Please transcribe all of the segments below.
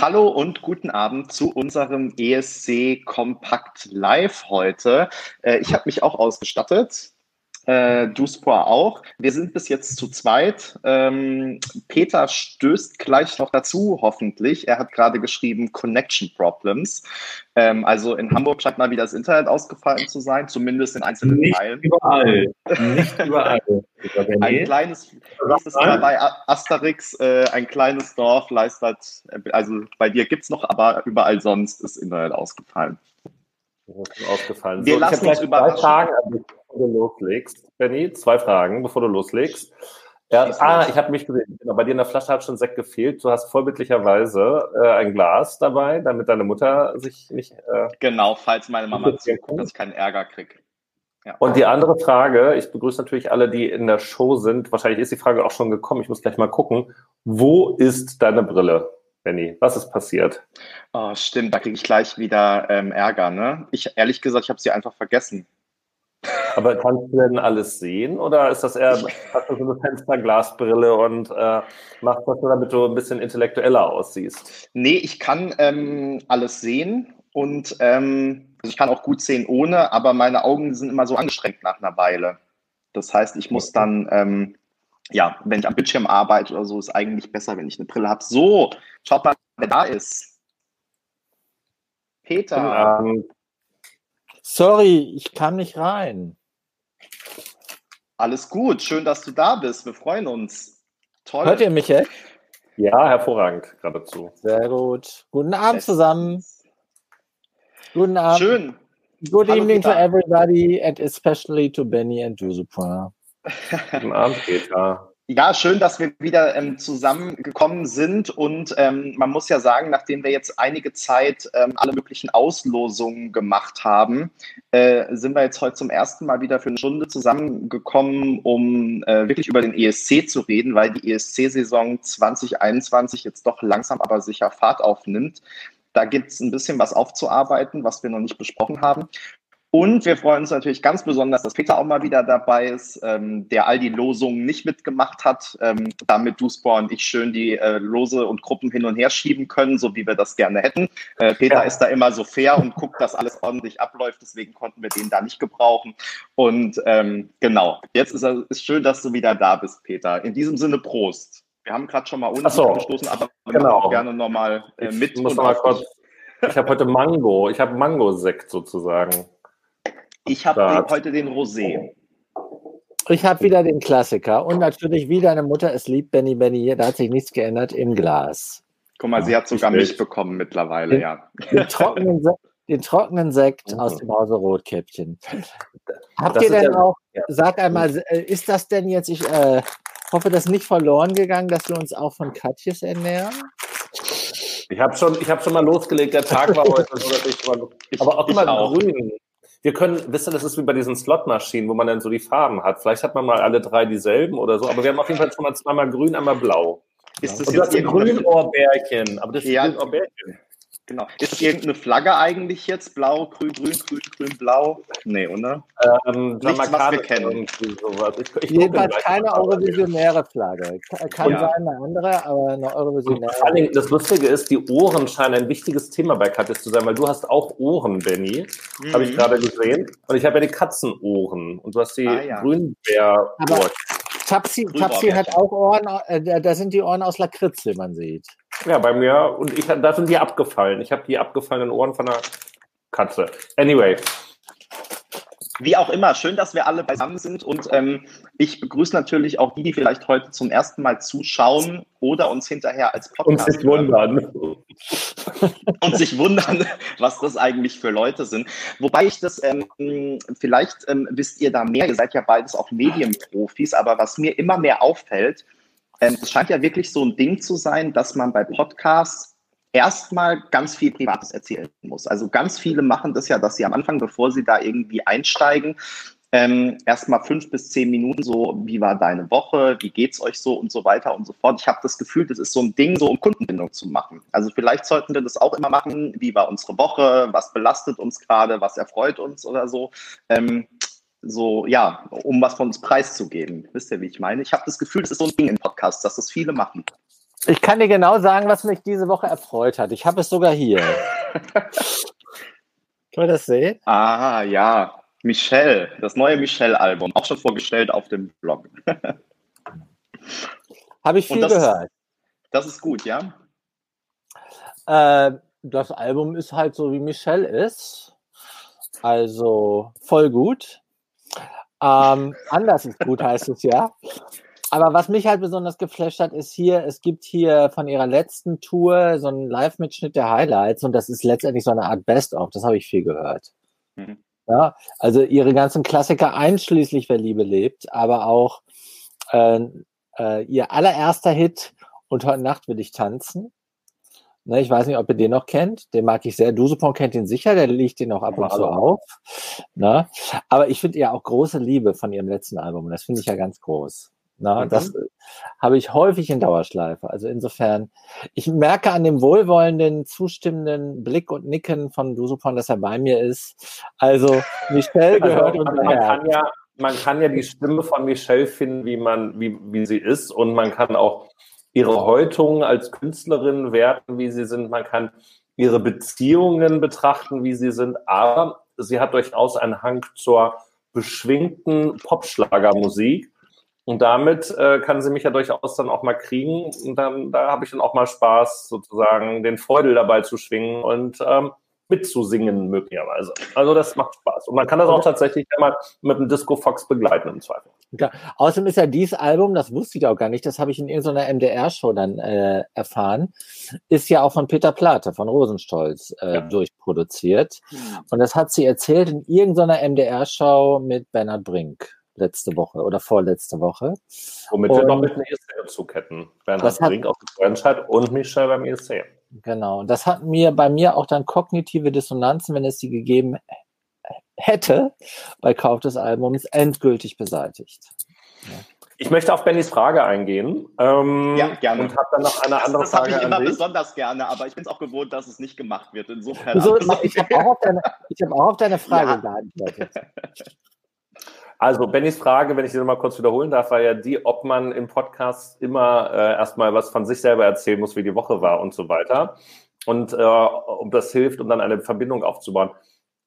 Hallo und guten Abend zu unserem ESC Kompakt Live heute. Äh, ich habe mich auch ausgestattet äh, Duspor auch. Wir sind bis jetzt zu zweit. Ähm, Peter stößt gleich noch dazu, hoffentlich. Er hat gerade geschrieben Connection Problems. Ähm, also in Hamburg scheint mal wieder das Internet ausgefallen zu sein, zumindest in einzelnen Nicht Teilen. Überall. Nicht überall. Ein kleines, nächstes Mal bei Asterix, äh, ein kleines Dorf leistet, also bei dir gibt es noch, aber überall sonst ist Internet ausgefallen. Ausgefallen. Wir so, lassen uns überraschen. Fragen, bevor du loslegst. Benny, zwei Fragen, bevor du loslegst. Ja, ah, ich habe mich gesehen. Genau, bei dir in der Flasche hat schon Sekt gefehlt. Du hast vorbildlicherweise äh, ein Glas dabei, damit deine Mutter sich nicht. Äh, genau, falls meine Mama zuguckt, dass ich keinen Ärger kriege. Ja. Und die andere Frage, ich begrüße natürlich alle, die in der Show sind. Wahrscheinlich ist die Frage auch schon gekommen. Ich muss gleich mal gucken. Wo ist deine Brille? Benny, was ist passiert? Oh, stimmt, da kriege ich gleich wieder ähm, Ärger. Ne? Ich ehrlich gesagt, ich habe sie einfach vergessen. Aber kannst du denn alles sehen oder ist das eher hast du so eine Fensterglasbrille und äh, machst das nur, damit du ein bisschen intellektueller aussiehst? Nee, ich kann ähm, alles sehen und ähm, also ich kann auch gut sehen ohne, aber meine Augen sind immer so angestrengt nach einer Weile. Das heißt, ich muss dann ähm, ja, wenn ich am Bildschirm arbeite oder so, ist eigentlich besser, wenn ich eine Brille habe. So, schaut mal, wer da ist. Peter. Sorry, ich kann nicht rein. Alles gut, schön, dass du da bist. Wir freuen uns. Toll. Hört ihr mich jetzt? Ja, hervorragend, geradezu. Sehr gut. Guten Abend zusammen. Guten Abend. Schön. Good Hallo, evening Peter. to everybody and especially to Benny and Josepha. Guten Abend, Peter. Ja, schön, dass wir wieder ähm, zusammengekommen sind. Und ähm, man muss ja sagen, nachdem wir jetzt einige Zeit ähm, alle möglichen Auslosungen gemacht haben, äh, sind wir jetzt heute zum ersten Mal wieder für eine Stunde zusammengekommen, um äh, wirklich über den ESC zu reden, weil die ESC-Saison 2021 jetzt doch langsam aber sicher Fahrt aufnimmt. Da gibt es ein bisschen was aufzuarbeiten, was wir noch nicht besprochen haben. Und wir freuen uns natürlich ganz besonders, dass Peter auch mal wieder dabei ist, ähm, der all die Losungen nicht mitgemacht hat, ähm, damit Duspor und ich schön die äh, Lose und Gruppen hin und her schieben können, so wie wir das gerne hätten. Äh, Peter ja. ist da immer so fair und guckt, dass alles ordentlich abläuft, deswegen konnten wir den da nicht gebrauchen. Und ähm, genau, jetzt ist es schön, dass du wieder da bist, Peter. In diesem Sinne Prost. Wir haben gerade schon mal ohne so, gestoßen, aber genau. auch gerne nochmal äh, mit. Ich, muss mal kurz, ich habe heute Mango, ich habe Mango-Sekt sozusagen. Ich habe heute den Rosé. Ich habe wieder den Klassiker und natürlich, wie deine Mutter es liebt, Benny Benny, da hat sich nichts geändert, im Glas. Guck mal, sie hat sogar mich bekommen mittlerweile, den, ja. Den trockenen, den trockenen Sekt mhm. aus dem Hause Rotkäppchen. Habt das ihr denn auch, ja. sag einmal, äh, ist das denn jetzt, ich äh, hoffe, das ist nicht verloren gegangen, dass wir uns auch von Katjes ernähren? Ich habe schon, hab schon mal losgelegt, der Tag war heute so, dass ich mal, aber auch immer grün. Wir können, wisst ihr, das ist wie bei diesen Slotmaschinen, wo man dann so die Farben hat. Vielleicht hat man mal alle drei dieselben oder so, aber wir haben auf jeden Fall schon mal zweimal grün, einmal blau. Ist das Und jetzt ein Grünohrbärchen? Aber das ist ja, ein Grünohrbärchen. Genau. Ist das irgendeine Flagge eigentlich jetzt? Blau, grün, grün, grün, grün, blau? Nee, oder? Ähm, Nichts, was wir kennen. Ich, ich Jedenfalls keine eurovisionäre Flagge. Kann ja. sein eine andere, aber eine eurovisionäre. Vor allem, das Lustige ist, die Ohren scheinen ein wichtiges Thema bei Katjes zu sein, weil du hast auch Ohren, Benny. Mhm. Habe ich gerade gesehen. Und ich habe ja die Katzenohren. Und du hast die ah, ja. Grünbär-Ohren. Tapsi, Tapsi hat auch Ohren, äh, da sind die Ohren aus Lakritz, wie man sieht. Ja, bei mir, und ich, da sind die abgefallen. Ich habe die abgefallenen Ohren von der Katze. Anyway. Wie auch immer, schön, dass wir alle beisammen sind und ähm, ich begrüße natürlich auch die, die vielleicht heute zum ersten Mal zuschauen oder uns hinterher als Podcast und sich wundern und sich wundern, was das eigentlich für Leute sind. Wobei ich das ähm, vielleicht ähm, wisst ihr da mehr. Ihr seid ja beides auch Medienprofis, aber was mir immer mehr auffällt, ähm, es scheint ja wirklich so ein Ding zu sein, dass man bei Podcasts erstmal ganz viel Privates erzählen muss. Also ganz viele machen das ja, dass sie am Anfang, bevor sie da irgendwie einsteigen, ähm, erstmal fünf bis zehn Minuten so, wie war deine Woche, wie geht's euch so und so weiter und so fort. Ich habe das Gefühl, das ist so ein Ding, so um Kundenbindung zu machen. Also vielleicht sollten wir das auch immer machen, wie war unsere Woche, was belastet uns gerade, was erfreut uns oder so. Ähm, so, ja, um was von uns preiszugeben. Wisst ihr, wie ich meine? Ich habe das Gefühl, das ist so ein Ding im Podcast, dass das viele machen. Ich kann dir genau sagen, was mich diese Woche erfreut hat. Ich habe es sogar hier. Kann man das sehen? Ah, ja. Michelle, das neue Michelle-Album, auch schon vorgestellt auf dem Blog. Habe ich viel das, gehört. Das ist gut, ja? Äh, das Album ist halt so, wie Michelle ist. Also voll gut. Ähm, anders ist gut, heißt es ja. Aber was mich halt besonders geflasht hat, ist hier, es gibt hier von ihrer letzten Tour so einen Live-Mitschnitt der Highlights und das ist letztendlich so eine Art Best-of. Das habe ich viel gehört. Mhm. Ja, also ihre ganzen Klassiker einschließlich Wer Liebe lebt, aber auch äh, äh, ihr allererster Hit und heute Nacht will ich tanzen. Ne, ich weiß nicht, ob ihr den noch kennt. Den mag ich sehr. Dusupon kennt ihn sicher, der liegt ihn auch ab und zu auf. Ne? Aber ich finde ja auch große Liebe von ihrem letzten Album. Und das finde ich ja ganz groß. Na, mhm. Das habe ich häufig in Dauerschleife. Also insofern, ich merke an dem wohlwollenden, zustimmenden Blick und Nicken von Dusupon, dass er bei mir ist. Also Michelle also, gehört also, man, kann ja, man kann ja die Stimme von Michelle finden, wie man, wie, wie sie ist, und man kann auch ihre Häutung als Künstlerin werten, wie sie sind. Man kann ihre Beziehungen betrachten, wie sie sind. Aber sie hat durchaus einen Hang zur beschwingten Popschlagermusik. Und damit äh, kann sie mich ja durchaus dann auch mal kriegen. Und dann, da habe ich dann auch mal Spaß, sozusagen den Feudel dabei zu schwingen und ähm, mitzusingen möglicherweise. Also das macht Spaß. Und man kann das auch tatsächlich einmal mit einem Disco Fox begleiten im Zweifel. Ja, außerdem ist ja dieses Album, das wusste ich auch gar nicht, das habe ich in irgendeiner MDR-Show dann äh, erfahren, ist ja auch von Peter Plate von Rosenstolz äh, ja. durchproduziert. Mhm. Und das hat sie erzählt in irgendeiner MDR-Show mit Bernhard Brink letzte Woche oder vorletzte Woche. Womit und wir noch mit einem ESC-Bezug hätten. Bernhard Brink auf der Franchise und Michel beim ESC. Genau. Das hat mir bei mir auch dann kognitive Dissonanzen, wenn es die gegeben hätte, bei Kauf des Albums endgültig beseitigt. Ja. Ich möchte auf Bennys Frage eingehen. Ähm, ja, gerne. Und habe dann noch eine andere das, das Frage. Das habe ich immer besonders gerne, aber ich bin es auch gewohnt, dass es nicht gemacht wird. Insofern. So, ich habe auch, hab auch, auf deine Frage ja. geantwortet. Also, Bennys Frage, wenn ich sie nochmal kurz wiederholen darf, war ja die, ob man im Podcast immer äh, erstmal was von sich selber erzählen muss, wie die Woche war und so weiter. Und äh, ob das hilft, um dann eine Verbindung aufzubauen.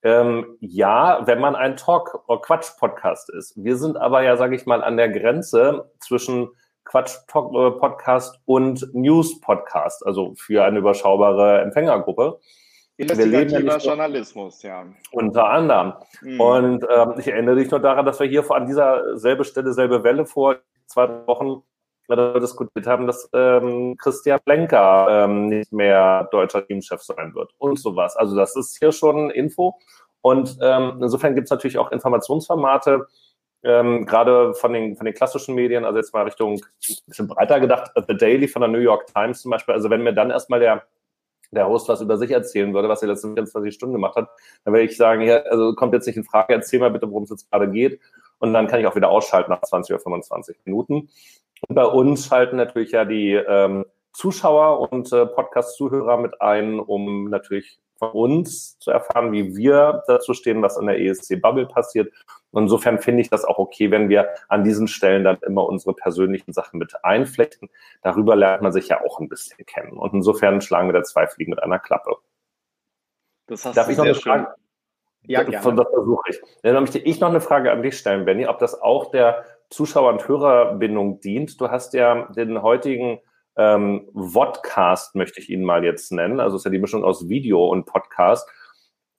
Ähm, ja, wenn man ein Talk- oder Quatsch-Podcast ist. Wir sind aber ja, sage ich mal, an der Grenze zwischen Quatsch-Podcast und News-Podcast, also für eine überschaubare Empfängergruppe. Investigativer Journalismus, ja. Unter anderem. Mhm. Und ähm, ich erinnere dich nur daran, dass wir hier an dieser selbe Stelle, selbe Welle vor zwei Wochen diskutiert haben, dass ähm, Christian Lenker ähm, nicht mehr deutscher Teamchef sein wird und sowas. Also das ist hier schon Info. Und ähm, insofern gibt es natürlich auch Informationsformate, ähm, gerade von den, von den klassischen Medien, also jetzt mal Richtung ein bisschen breiter gedacht, The Daily von der New York Times zum Beispiel. Also wenn mir dann erstmal der der Host was über sich erzählen würde, was er letzten 24 Stunden gemacht hat, dann würde ich sagen, ja, also kommt jetzt nicht in Frage, erzähl mal bitte, worum es jetzt gerade geht. Und dann kann ich auch wieder ausschalten nach 20 oder 25 Minuten. Und bei uns schalten natürlich ja die ähm, Zuschauer und äh, Podcast-Zuhörer mit ein, um natürlich von uns zu erfahren, wie wir dazu stehen, was in der ESC-Bubble passiert. Und insofern finde ich das auch okay, wenn wir an diesen Stellen dann immer unsere persönlichen Sachen mit einflechten. Darüber lernt man sich ja auch ein bisschen kennen. Und insofern schlagen wir da zwei Fliegen mit einer Klappe. Das hast Darf ich noch eine Frage? Ja, gerne. Das versuche ich. Dann möchte ich noch eine Frage an dich stellen, Benny, ob das auch der Zuschauer- und Hörerbindung dient. Du hast ja den heutigen ähm, Vodcast, möchte ich ihn mal jetzt nennen. Also ist ja die Mischung aus Video und Podcast.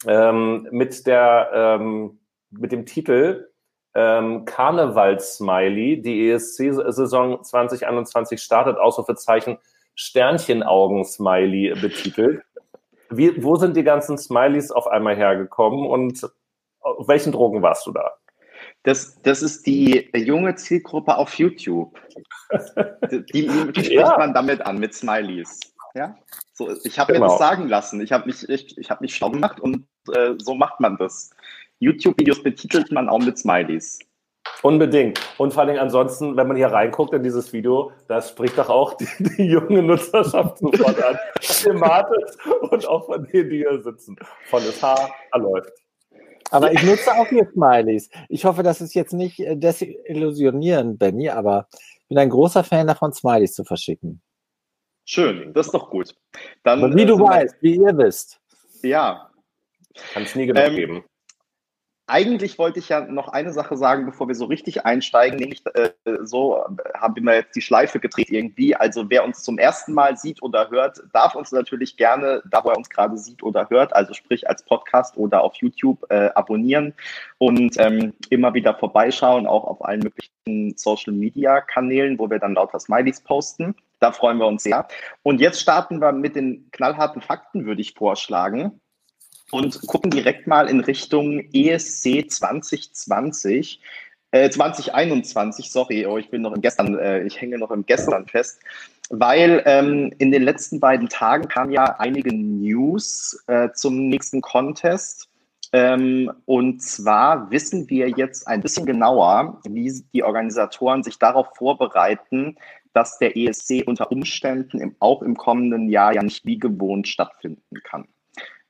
Ähm, mit der, ähm, mit dem Titel ähm, Karneval-Smiley. Die ESC-Saison 2021 startet, Ausrufezeichen Sternchenaugen-Smiley betitelt. Wie, wo sind die ganzen Smileys auf einmal hergekommen und auf welchen Drogen warst du da? Das, das ist die junge Zielgruppe auf YouTube. Die, die, spricht ja. man damit an, mit Smileys. Ja? So, ich habe genau. mir das sagen lassen. Ich habe mich, ich, ich hab mich schlau gemacht und äh, so macht man das. YouTube-Videos betitelt man auch mit Smileys. Unbedingt. Und vor allem ansonsten, wenn man hier reinguckt in dieses Video, da spricht doch auch die, die junge Nutzerschaft sofort an. Thematisch und auch von denen, die hier sitzen. Volles Haar, er läuft. Aber ich nutze auch hier Smileys. Ich hoffe, das ist jetzt nicht äh, desillusionierend, Benny, aber ich bin ein großer Fan davon, Smileys zu verschicken. Schön, das ist doch gut. Dann, Aber wie äh, du weißt, wie ihr wisst. Ja. Kann es nie genug ähm, geben eigentlich wollte ich ja noch eine Sache sagen, bevor wir so richtig einsteigen, nämlich äh, so haben wir jetzt die Schleife gedreht irgendwie. Also wer uns zum ersten Mal sieht oder hört, darf uns natürlich gerne, da wo er uns gerade sieht oder hört, also sprich als Podcast oder auf YouTube äh, abonnieren und ähm, immer wieder vorbeischauen, auch auf allen möglichen Social-Media-Kanälen, wo wir dann lauter Smileys posten. Da freuen wir uns sehr. Und jetzt starten wir mit den knallharten Fakten, würde ich vorschlagen und gucken direkt mal in Richtung ESC 2020. Äh, 2021, sorry, oh, ich bin noch im Gestern, äh, ich hänge noch im Gestern fest, weil ähm, in den letzten beiden Tagen kamen ja einige News äh, zum nächsten Contest. Ähm, und zwar wissen wir jetzt ein bisschen genauer, wie die Organisatoren sich darauf vorbereiten, dass der ESC unter Umständen im, auch im kommenden Jahr ja nicht wie gewohnt stattfinden kann.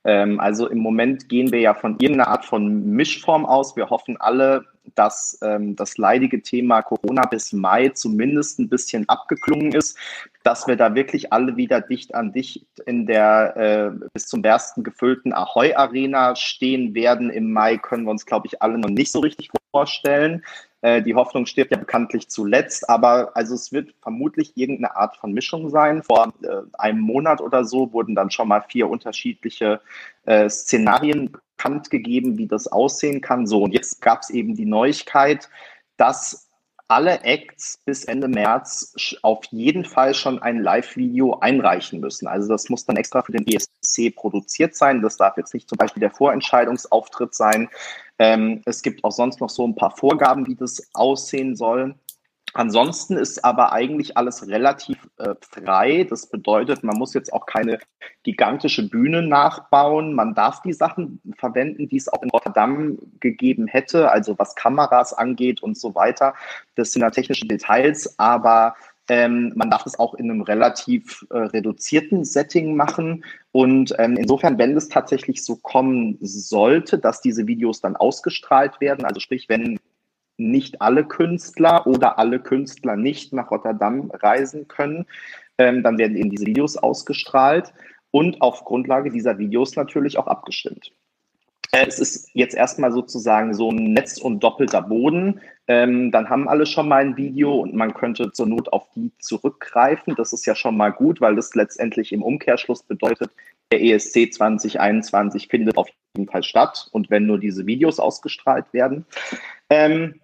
Ähm, also im Moment gehen wir ja von irgendeiner Art von Mischform aus. Wir hoffen alle, dass ähm, das leidige Thema Corona bis Mai zumindest ein bisschen abgeklungen ist, dass wir da wirklich alle wieder dicht an dicht in der äh, bis zum Bersten gefüllten Ahoy Arena stehen werden. Im Mai können wir uns, glaube ich, alle noch nicht so richtig vorstellen. Äh, die Hoffnung stirbt ja bekanntlich zuletzt, aber also es wird vermutlich irgendeine Art von Mischung sein. Vor äh, einem Monat oder so wurden dann schon mal vier unterschiedliche äh, Szenarien bekannt gegeben, wie das aussehen kann. So, und jetzt gab es eben die Neuigkeit, dass alle Acts bis Ende März auf jeden Fall schon ein Live-Video einreichen müssen. Also das muss dann extra für den ESC produziert sein. Das darf jetzt nicht zum Beispiel der Vorentscheidungsauftritt sein. Ähm, es gibt auch sonst noch so ein paar Vorgaben, wie das aussehen soll. Ansonsten ist aber eigentlich alles relativ äh, frei. Das bedeutet, man muss jetzt auch keine gigantische Bühne nachbauen. Man darf die Sachen verwenden, die es auch in Rotterdam gegeben hätte, also was Kameras angeht und so weiter. Das sind ja technische Details, aber ähm, man darf es auch in einem relativ äh, reduzierten Setting machen. Und ähm, insofern, wenn es tatsächlich so kommen sollte, dass diese Videos dann ausgestrahlt werden, also sprich, wenn nicht alle Künstler oder alle Künstler nicht nach Rotterdam reisen können. Ähm, dann werden eben diese Videos ausgestrahlt und auf Grundlage dieser Videos natürlich auch abgestimmt. Äh, es ist jetzt erstmal sozusagen so ein Netz und doppelter Boden. Ähm, dann haben alle schon mal ein Video und man könnte zur Not auf die zurückgreifen. Das ist ja schon mal gut, weil das letztendlich im Umkehrschluss bedeutet, der ESC 2021 findet auf jeden Fall statt und wenn nur diese Videos ausgestrahlt werden. Ähm,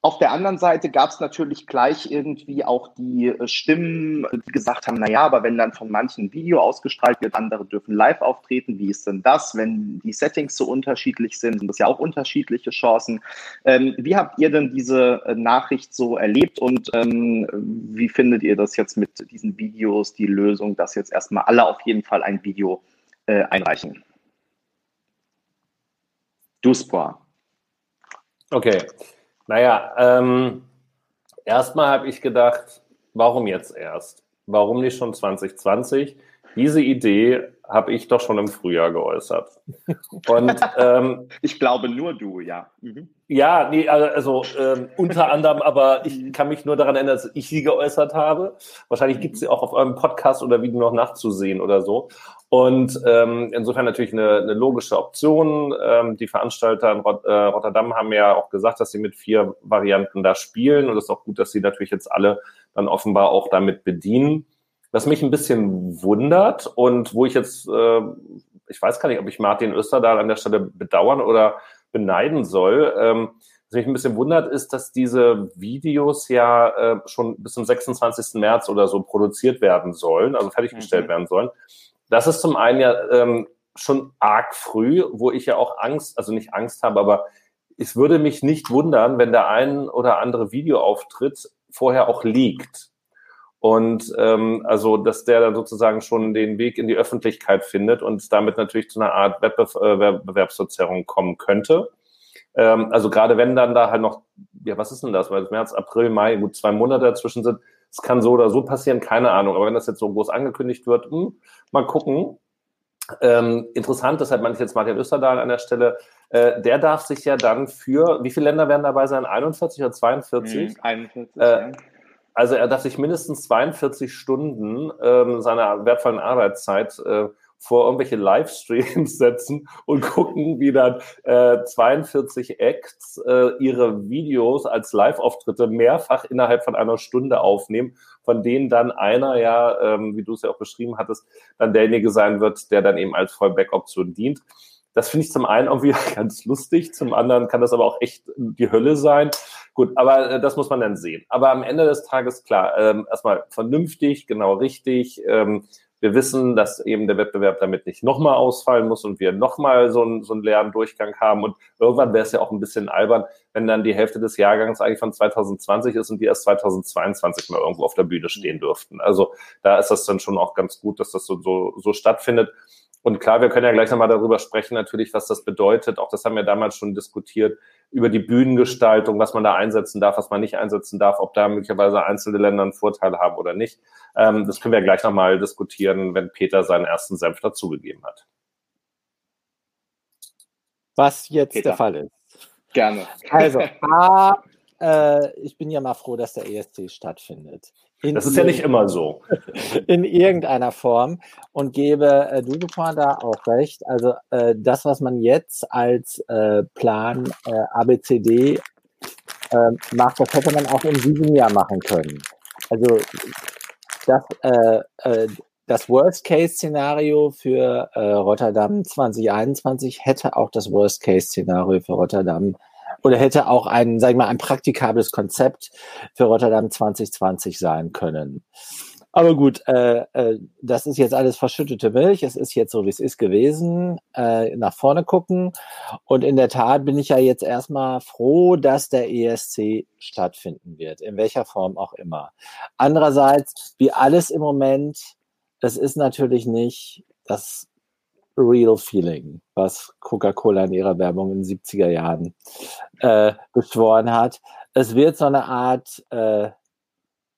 auf der anderen Seite gab es natürlich gleich irgendwie auch die äh, Stimmen, die gesagt haben, naja, aber wenn dann von manchen Video ausgestrahlt wird, andere dürfen live auftreten, wie ist denn das? Wenn die Settings so unterschiedlich sind, sind das ja auch unterschiedliche Chancen. Ähm, wie habt ihr denn diese äh, Nachricht so erlebt und ähm, wie findet ihr das jetzt mit diesen Videos, die Lösung, dass jetzt erstmal alle auf jeden Fall ein Video äh, einreichen? Du, Spor. Okay. Naja, ähm, erstmal habe ich gedacht, warum jetzt erst? Warum nicht schon 2020? Diese Idee habe ich doch schon im Frühjahr geäußert. Und ähm, ich glaube nur du, ja. Mhm. Ja, nee, also ähm, unter anderem, aber ich kann mich nur daran erinnern, dass ich sie geäußert habe. Wahrscheinlich gibt es sie auch auf eurem Podcast oder Video noch nachzusehen oder so. Und ähm, insofern natürlich eine, eine logische Option. Ähm, die Veranstalter in Rot äh, Rotterdam haben ja auch gesagt, dass sie mit vier Varianten da spielen. Und es ist auch gut, dass sie natürlich jetzt alle dann offenbar auch damit bedienen. Was mich ein bisschen wundert und wo ich jetzt, äh, ich weiß gar nicht, ob ich Martin Österdahl an der Stelle bedauern oder beneiden soll. Ähm, was mich ein bisschen wundert, ist, dass diese Videos ja äh, schon bis zum 26. März oder so produziert werden sollen, also fertiggestellt mhm. werden sollen. Das ist zum einen ja ähm, schon arg früh, wo ich ja auch Angst, also nicht Angst habe, aber es würde mich nicht wundern, wenn der ein oder andere Videoauftritt vorher auch liegt. Und ähm, also, dass der dann sozusagen schon den Weg in die Öffentlichkeit findet und damit natürlich zu einer Art Wettbewerbsverzerrung kommen könnte. Ähm, also gerade wenn dann da halt noch, ja, was ist denn das? Weil März, April, Mai, gut, zwei Monate dazwischen sind, es kann so oder so passieren, keine Ahnung. Aber wenn das jetzt so groß angekündigt wird, mh, hm, mal gucken. Ähm, interessant, deshalb meine ich jetzt Martin Österdahl an der Stelle, äh, der darf sich ja dann für, wie viele Länder werden dabei sein? 41 oder 42? Mhm, 41. Äh, Also er darf sich mindestens 42 Stunden ähm, seiner wertvollen Arbeitszeit äh, vor irgendwelche Livestreams setzen und gucken, wie dann äh, 42 Acts äh, ihre Videos als Live-Auftritte mehrfach innerhalb von einer Stunde aufnehmen, von denen dann einer ja, ähm, wie du es ja auch beschrieben hattest, dann derjenige sein wird, der dann eben als Fallback-Option dient. Das finde ich zum einen irgendwie ganz lustig, zum anderen kann das aber auch echt die Hölle sein. Gut, aber äh, das muss man dann sehen. Aber am Ende des Tages, klar, ähm, erstmal vernünftig, genau richtig, ähm, wir wissen, dass eben der Wettbewerb damit nicht nochmal ausfallen muss und wir nochmal so, einen, so einen leeren Durchgang haben. Und irgendwann wäre es ja auch ein bisschen albern, wenn dann die Hälfte des Jahrgangs eigentlich von 2020 ist und die erst 2022 mal irgendwo auf der Bühne stehen dürften. Also da ist das dann schon auch ganz gut, dass das so, so, so stattfindet. Und klar, wir können ja gleich nochmal darüber sprechen, natürlich, was das bedeutet. Auch das haben wir damals schon diskutiert, über die Bühnengestaltung, was man da einsetzen darf, was man nicht einsetzen darf, ob da möglicherweise einzelne Länder einen Vorteil haben oder nicht. Ähm, das können wir gleich nochmal diskutieren, wenn Peter seinen ersten Senf dazugegeben hat. Was jetzt Peter. der Fall ist. Gerne. Also, A, äh, ich bin ja mal froh, dass der ESC stattfindet. In das ist ja nicht immer so. In irgendeiner Form und gebe äh, Dudupin da auch recht. Also äh, das, was man jetzt als äh, Plan äh, ABCD äh, macht, das hätte man auch in diesem Jahr machen können. Also das, äh, äh, das Worst-Case-Szenario für äh, Rotterdam 2021 hätte auch das Worst-Case-Szenario für Rotterdam oder hätte auch ein, sag ich mal, ein praktikables Konzept für Rotterdam 2020 sein können. Aber gut, äh, äh, das ist jetzt alles verschüttete Milch. Es ist jetzt so, wie es ist gewesen. Äh, nach vorne gucken. Und in der Tat bin ich ja jetzt erstmal froh, dass der ESC stattfinden wird, in welcher Form auch immer. Andererseits, wie alles im Moment, es ist natürlich nicht das Real Feeling, was Coca-Cola in ihrer Werbung in den 70er Jahren äh, beschworen hat. Es wird so eine Art, äh,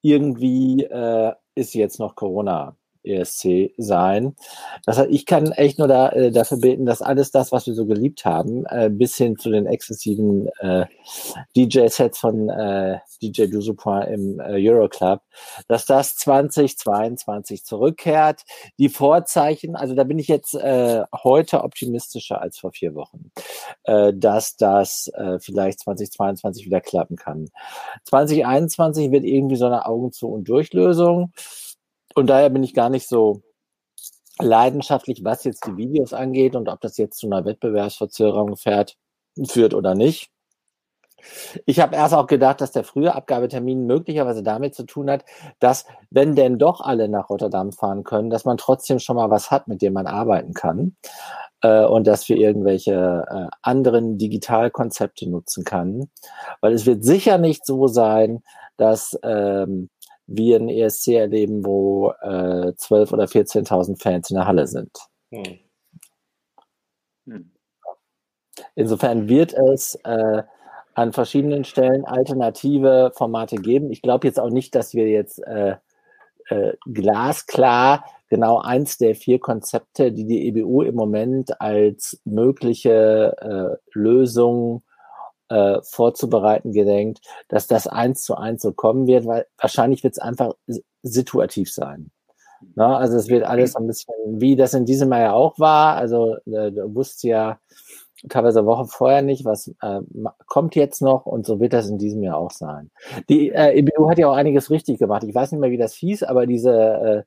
irgendwie äh, ist jetzt noch Corona ESC sein. Das heißt, ich kann echt nur da, äh, dafür beten, dass alles das, was wir so geliebt haben, äh, bis hin zu den exzessiven äh, DJ-Sets von äh, DJ Dusupin im äh, Euroclub, dass das 2022 zurückkehrt. Die Vorzeichen, also da bin ich jetzt äh, heute optimistischer als vor vier Wochen, äh, dass das äh, vielleicht 2022 wieder klappen kann. 2021 wird irgendwie so eine Augen zu und Durchlösung. Und daher bin ich gar nicht so leidenschaftlich, was jetzt die Videos angeht und ob das jetzt zu einer Wettbewerbsverzögerung fährt, führt oder nicht. Ich habe erst auch gedacht, dass der frühe Abgabetermin möglicherweise damit zu tun hat, dass, wenn denn doch alle nach Rotterdam fahren können, dass man trotzdem schon mal was hat, mit dem man arbeiten kann äh, und das für irgendwelche äh, anderen Digitalkonzepte nutzen kann. Weil es wird sicher nicht so sein, dass ähm, wir ein ESC erleben, wo äh, 12.000 oder 14.000 Fans in der Halle sind. Hm. Hm. Insofern wird es äh, an verschiedenen Stellen alternative Formate geben. Ich glaube jetzt auch nicht, dass wir jetzt äh, äh, glasklar genau eins der vier Konzepte, die die EBU im Moment als mögliche äh, Lösung äh, vorzubereiten gedenkt, dass das eins zu eins so kommen wird, weil wahrscheinlich wird es einfach situativ sein. Na, also es wird alles ein bisschen, wie das in diesem Jahr ja auch war. Also äh, du wusstest ja teilweise Woche vorher nicht, was äh, kommt jetzt noch und so wird das in diesem Jahr auch sein. Die äh, EBU hat ja auch einiges richtig gemacht. Ich weiß nicht mehr, wie das hieß, aber diese, äh,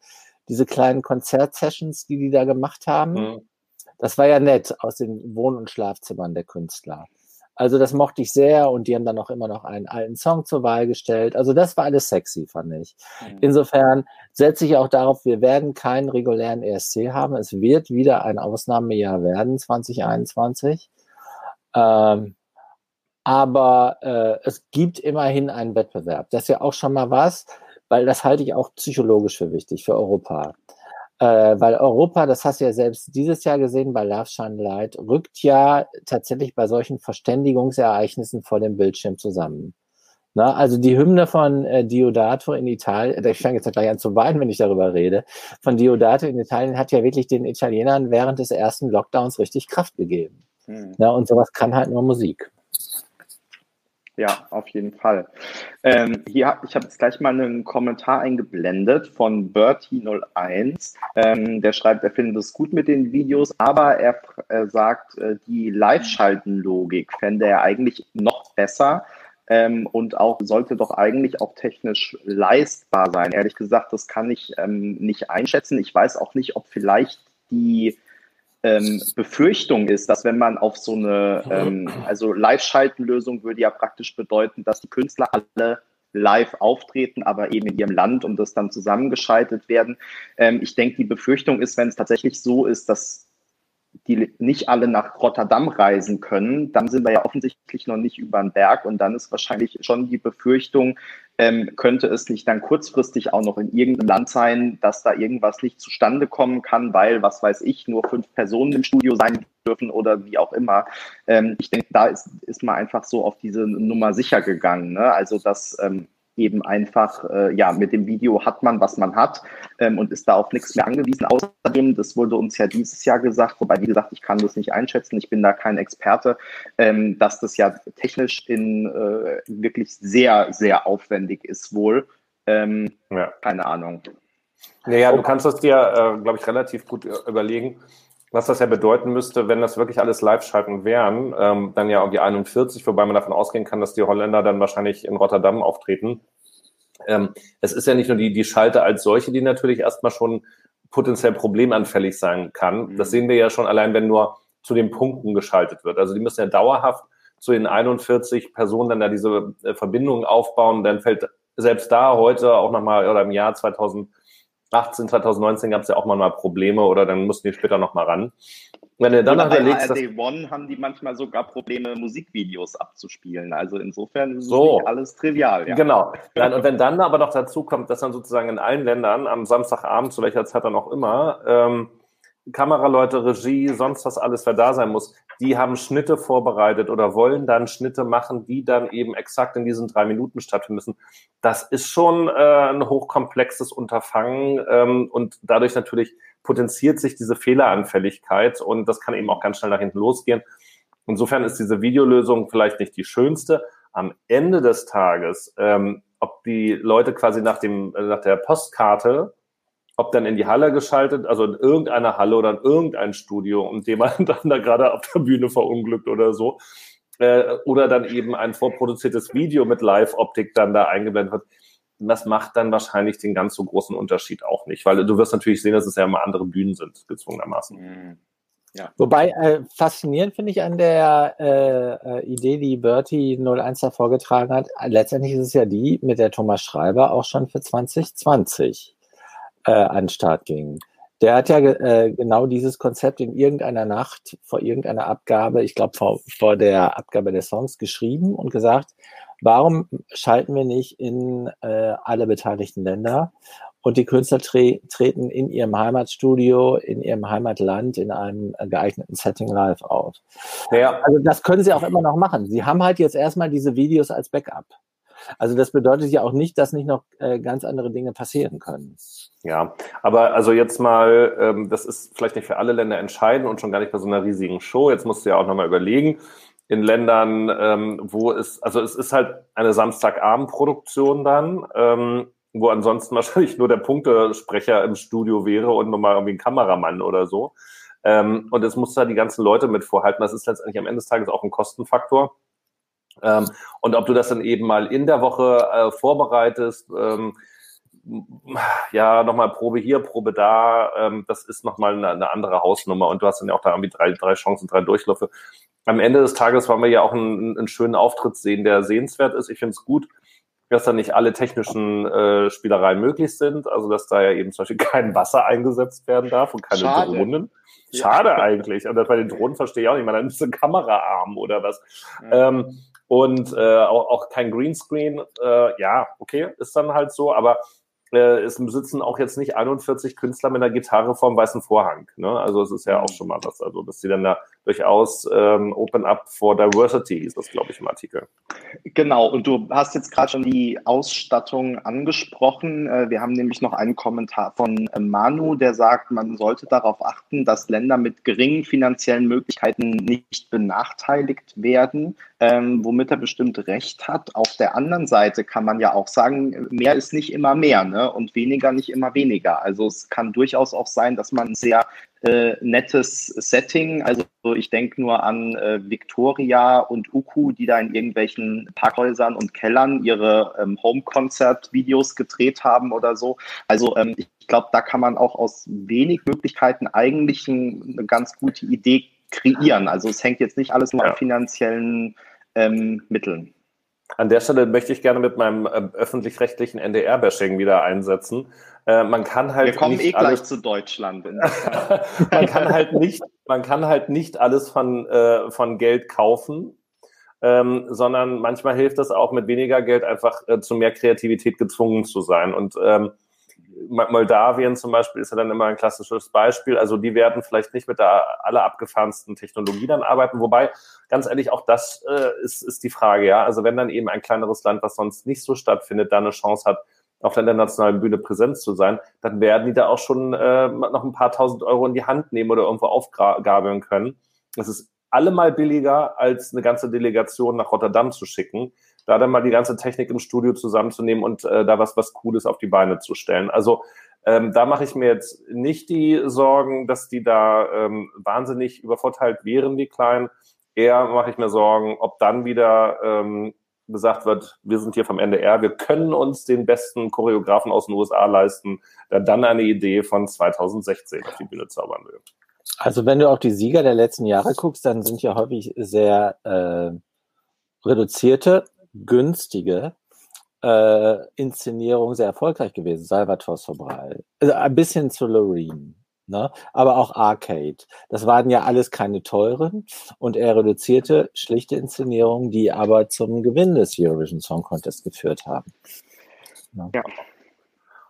diese kleinen Konzertsessions, die die da gemacht haben, mhm. das war ja nett aus den Wohn- und Schlafzimmern der Künstler. Also das mochte ich sehr und die haben dann auch immer noch einen alten Song zur Wahl gestellt. Also das war alles sexy, fand ich. Mhm. Insofern setze ich auch darauf, wir werden keinen regulären ESC haben. Es wird wieder ein Ausnahmejahr werden, 2021. Ähm, aber äh, es gibt immerhin einen Wettbewerb. Das ist ja auch schon mal was, weil das halte ich auch psychologisch für wichtig, für Europa. Äh, weil Europa, das hast du ja selbst dieses Jahr gesehen bei Love Shine Light, rückt ja tatsächlich bei solchen Verständigungsereignissen vor dem Bildschirm zusammen. Na, also die Hymne von äh, Diodato in Italien, ich fange jetzt gleich an zu weinen, wenn ich darüber rede, von Diodato in Italien hat ja wirklich den Italienern während des ersten Lockdowns richtig Kraft gegeben. Hm. Ja, und sowas kann halt nur Musik. Ja, auf jeden Fall. Ähm, hier, ich habe jetzt gleich mal einen Kommentar eingeblendet von Bertie01. Ähm, der schreibt, er findet es gut mit den Videos, aber er, er sagt, äh, die Live-Schalten-Logik fände er eigentlich noch besser. Ähm, und auch sollte doch eigentlich auch technisch leistbar sein. Ehrlich gesagt, das kann ich ähm, nicht einschätzen. Ich weiß auch nicht, ob vielleicht die ähm, Befürchtung ist, dass wenn man auf so eine, ähm, also Live-Schalten-Lösung würde ja praktisch bedeuten, dass die Künstler alle live auftreten, aber eben in ihrem Land und das dann zusammengeschaltet werden. Ähm, ich denke, die Befürchtung ist, wenn es tatsächlich so ist, dass die nicht alle nach Rotterdam reisen können, dann sind wir ja offensichtlich noch nicht über den Berg und dann ist wahrscheinlich schon die Befürchtung, ähm, könnte es nicht dann kurzfristig auch noch in irgendeinem Land sein, dass da irgendwas nicht zustande kommen kann, weil, was weiß ich, nur fünf Personen im Studio sein dürfen oder wie auch immer. Ähm, ich denke, da ist, ist man einfach so auf diese Nummer sicher gegangen. Ne? Also, dass ähm, eben einfach, äh, ja, mit dem Video hat man, was man hat ähm, und ist da auf nichts mehr angewiesen. Außerdem, das wurde uns ja dieses Jahr gesagt, wobei, wie gesagt, ich kann das nicht einschätzen, ich bin da kein Experte, ähm, dass das ja technisch in äh, wirklich sehr, sehr aufwendig ist wohl. Ähm, ja. Keine Ahnung. Naja, du kannst es dir, äh, glaube ich, relativ gut äh, überlegen was das ja bedeuten müsste, wenn das wirklich alles Live-Schalten wären, ähm, dann ja irgendwie 41, wobei man davon ausgehen kann, dass die Holländer dann wahrscheinlich in Rotterdam auftreten. Ähm, es ist ja nicht nur die, die Schalte als solche, die natürlich erstmal schon potenziell problemanfällig sein kann. Mhm. Das sehen wir ja schon allein, wenn nur zu den Punkten geschaltet wird. Also die müssen ja dauerhaft zu den 41 Personen dann da diese äh, Verbindungen aufbauen. Dann fällt selbst da heute auch nochmal oder im Jahr 2000 2018, 2019 gab es ja auch mal Probleme oder dann mussten die später noch mal ran. Wenn du dann bei überlegst, ARD One haben die manchmal sogar Probleme, Musikvideos abzuspielen. Also insofern ist so. nicht alles trivial. Ja. Genau. Nein, und wenn dann aber noch dazu kommt, dass dann sozusagen in allen Ländern am Samstagabend, zu welcher Zeit dann auch immer, ähm, Kameraleute, Regie, sonst was alles, wer da sein muss, die haben Schnitte vorbereitet oder wollen dann Schnitte machen, die dann eben exakt in diesen drei Minuten stattfinden müssen. Das ist schon äh, ein hochkomplexes Unterfangen ähm, und dadurch natürlich potenziert sich diese Fehleranfälligkeit und das kann eben auch ganz schnell nach hinten losgehen. Insofern ist diese Videolösung vielleicht nicht die schönste. Am Ende des Tages, ähm, ob die Leute quasi nach, dem, äh, nach der Postkarte ob dann in die Halle geschaltet, also in irgendeiner Halle oder in irgendein Studio, und dem man dann da gerade auf der Bühne verunglückt oder so, äh, oder dann eben ein vorproduziertes Video mit Live-Optik dann da eingeblendet wird. Das macht dann wahrscheinlich den ganz so großen Unterschied auch nicht, weil du wirst natürlich sehen, dass es ja immer andere Bühnen sind, gezwungenermaßen. Mhm. Ja. Wobei äh, faszinierend finde ich an der äh, äh Idee, die Bertie 01 da vorgetragen hat, letztendlich ist es ja die mit der Thomas Schreiber auch schon für 2020 äh, an den Start ging. Der hat ja äh, genau dieses Konzept in irgendeiner Nacht vor irgendeiner Abgabe, ich glaube vor, vor der Abgabe der Songs geschrieben und gesagt, warum schalten wir nicht in äh, alle beteiligten Länder und die Künstler tre treten in ihrem Heimatstudio, in ihrem Heimatland, in einem geeigneten Setting live auf. Ja. Also das können sie auch immer noch machen. Sie haben halt jetzt erstmal diese Videos als Backup. Also das bedeutet ja auch nicht, dass nicht noch äh, ganz andere Dinge passieren können. Ja, aber also jetzt mal, ähm, das ist vielleicht nicht für alle Länder entscheidend und schon gar nicht bei so einer riesigen Show. Jetzt musst du ja auch nochmal überlegen, in Ländern, ähm, wo es, also es ist halt eine Samstagabendproduktion dann, ähm, wo ansonsten wahrscheinlich nur der Punktesprecher im Studio wäre und nochmal irgendwie ein Kameramann oder so. Ähm, und es muss da die ganzen Leute mit vorhalten. Das ist letztendlich am Ende des Tages auch ein Kostenfaktor. Ähm, und ob du das dann eben mal in der Woche äh, vorbereitest, ähm, ja, nochmal Probe hier, Probe da, ähm, das ist nochmal eine, eine andere Hausnummer und du hast dann ja auch da irgendwie drei, drei Chancen, drei Durchläufe. Am Ende des Tages wollen wir ja auch einen, einen schönen Auftritt sehen, der sehenswert ist. Ich finde es gut, dass da nicht alle technischen äh, Spielereien möglich sind, also dass da ja eben zum Beispiel kein Wasser eingesetzt werden darf und keine Schade. Drohnen. Schade ja. eigentlich. Und das bei den Drohnen verstehe ich auch nicht. Man, dann ist ein Kameraarm oder was. Ja. Ähm, und äh, auch, auch kein Greenscreen. Äh, ja, okay, ist dann halt so, aber äh, es sitzen auch jetzt nicht 41 Künstler mit einer Gitarre vorm weißen Vorhang. Ne? Also es ist ja auch schon mal was. Also dass sie dann da durchaus ähm, Open Up for Diversity ist das, glaube ich, im Artikel. Genau, und du hast jetzt gerade schon die Ausstattung angesprochen. Äh, wir haben nämlich noch einen Kommentar von äh, Manu, der sagt, man sollte darauf achten, dass Länder mit geringen finanziellen Möglichkeiten nicht benachteiligt werden. Ähm, womit er bestimmt recht hat. Auf der anderen Seite kann man ja auch sagen, mehr ist nicht immer mehr ne? und weniger nicht immer weniger. Also es kann durchaus auch sein, dass man ein sehr äh, nettes Setting, also ich denke nur an äh, Victoria und Uku, die da in irgendwelchen Parkhäusern und Kellern ihre ähm, Home-Concert-Videos gedreht haben oder so. Also ähm, ich glaube, da kann man auch aus wenig Möglichkeiten eigentlich ein, eine ganz gute Idee kreieren. Also es hängt jetzt nicht alles nur ja. an finanziellen ähm, Mitteln. An der Stelle möchte ich gerne mit meinem äh, öffentlich-rechtlichen NDR-Bashing wieder einsetzen. Äh, man kann halt Wir kommen eh gleich alles, zu Deutschland. man kann halt nicht, man kann halt nicht alles von, äh, von Geld kaufen, ähm, sondern manchmal hilft es auch mit weniger Geld einfach äh, zu mehr Kreativität gezwungen zu sein. Und ähm, Moldawien zum Beispiel ist ja dann immer ein klassisches Beispiel. Also die werden vielleicht nicht mit der aller abgefahrensten Technologie dann arbeiten. Wobei, ganz ehrlich, auch das äh, ist, ist die Frage, ja. Also wenn dann eben ein kleineres Land, was sonst nicht so stattfindet, da eine Chance hat, auf der internationalen Bühne präsent zu sein, dann werden die da auch schon äh, noch ein paar tausend Euro in die Hand nehmen oder irgendwo aufgabeln können. Das ist allemal billiger, als eine ganze Delegation nach Rotterdam zu schicken da dann mal die ganze Technik im Studio zusammenzunehmen und äh, da was, was Cooles auf die Beine zu stellen. Also ähm, da mache ich mir jetzt nicht die Sorgen, dass die da ähm, wahnsinnig übervorteilt wären, die Kleinen. Eher mache ich mir Sorgen, ob dann wieder ähm, gesagt wird, wir sind hier vom NDR, wir können uns den besten Choreografen aus den USA leisten, der dann eine Idee von 2016 auf die Bühne zaubern will. Also wenn du auf die Sieger der letzten Jahre guckst, dann sind ja häufig sehr äh, reduzierte günstige äh, Inszenierung sehr erfolgreich gewesen. Salvatore Sobral. Also ein bisschen zu Loreen. Ne? Aber auch Arcade. Das waren ja alles keine teuren und er reduzierte schlichte Inszenierungen, die aber zum Gewinn des Eurovision Song Contest geführt haben. Ne? Ja.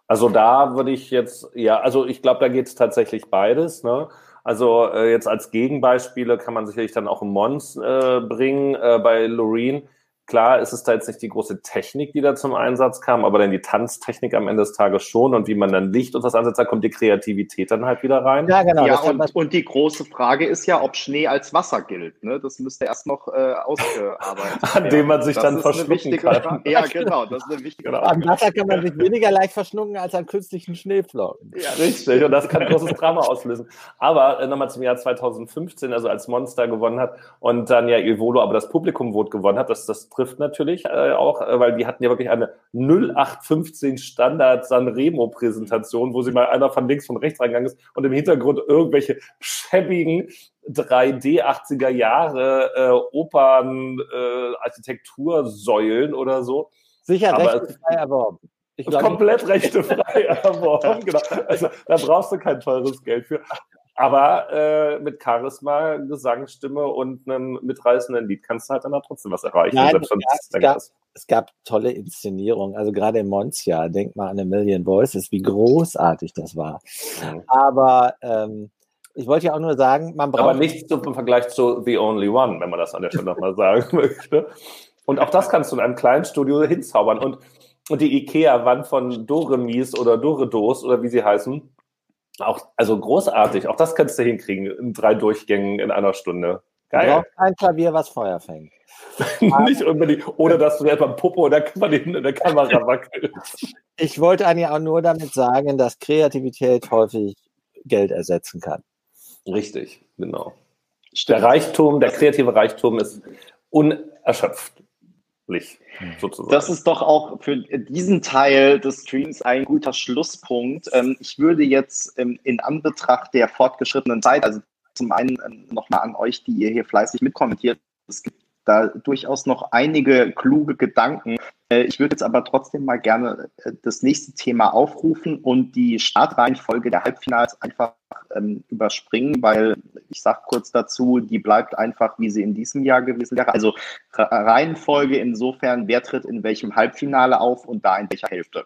Also da würde ich jetzt, ja, also ich glaube, da geht es tatsächlich beides. Ne? Also äh, jetzt als Gegenbeispiele kann man sicherlich dann auch Mons äh, bringen äh, bei Loreen Klar ist es da jetzt nicht die große Technik, die da zum Einsatz kam, aber dann die Tanztechnik am Ende des Tages schon und wie man dann Licht und das ansetzt, da kommt die Kreativität dann halt wieder rein. Ja, genau. Ja, und, und, die große Frage ist ja, ob Schnee als Wasser gilt. Ne? Das müsste erst noch äh, ausgearbeitet werden. An dem man sich das dann verschlucken kann. Frage. Ja, genau. Das ist eine wichtige genau. Frage. Am Wasser kann man sich weniger leicht verschlucken als an künstlichen Schneeflocken. Ja, richtig. Und das kann großes Drama auslösen. Aber äh, nochmal zum Jahr 2015, also als Monster gewonnen hat und dann ja Evolo aber das Publikum-Vote gewonnen hat, das, das trifft natürlich äh, auch, äh, weil die hatten ja wirklich eine 0815 Standard Sanremo Präsentation, wo sie mal einer von links von rechts reingegangen ist und im Hintergrund irgendwelche schäbigen 3D 80er Jahre äh, Opern äh, Architektursäulen oder so. Sicher aber rechtefrei erworben. Ich glaub, komplett rechtefrei erworben, genau. Also da brauchst du kein teures Geld für. Aber äh, mit Charisma, Gesangsstimme und einem mitreißenden Lied kannst du halt dann trotzdem was erreichen. Nein, es, gab, es, gab, tolle Inszenierungen. Also gerade in Montia, denk mal an A Million Voices, wie großartig das war. Mhm. Aber ähm, ich wollte ja auch nur sagen, man braucht. Aber nichts im Vergleich zu The Only One, wenn man das an der Stelle nochmal sagen möchte. Und auch das kannst du in einem kleinen Studio hinzaubern. Und, und die IKEA-Wand von Doremis oder Doredos oder wie sie heißen, auch, also großartig. Auch das kannst du hinkriegen in drei Durchgängen in einer Stunde. Geil. Du brauchst ein Klavier, was Feuer fängt. Nicht unbedingt, oder dass du etwa Popo oder in der Kamera wackelt. Ich wollte eigentlich auch nur damit sagen, dass Kreativität häufig Geld ersetzen kann. Richtig, genau. Stimmt. Der Reichtum, der kreative Reichtum ist unerschöpft. Sozusagen. Das ist doch auch für diesen Teil des Streams ein guter Schlusspunkt. Ähm, ich würde jetzt ähm, in Anbetracht der fortgeschrittenen Zeit, also zum einen ähm, nochmal an euch, die ihr hier fleißig mitkommentiert, es gibt da durchaus noch einige kluge Gedanken. Äh, ich würde jetzt aber trotzdem mal gerne äh, das nächste Thema aufrufen und die Startreihenfolge der Halbfinals einfach ähm, überspringen, weil ich sage kurz dazu, die bleibt einfach, wie sie in diesem Jahr gewesen wäre. Also Reihenfolge insofern, wer tritt in welchem Halbfinale auf und da in welcher Hälfte.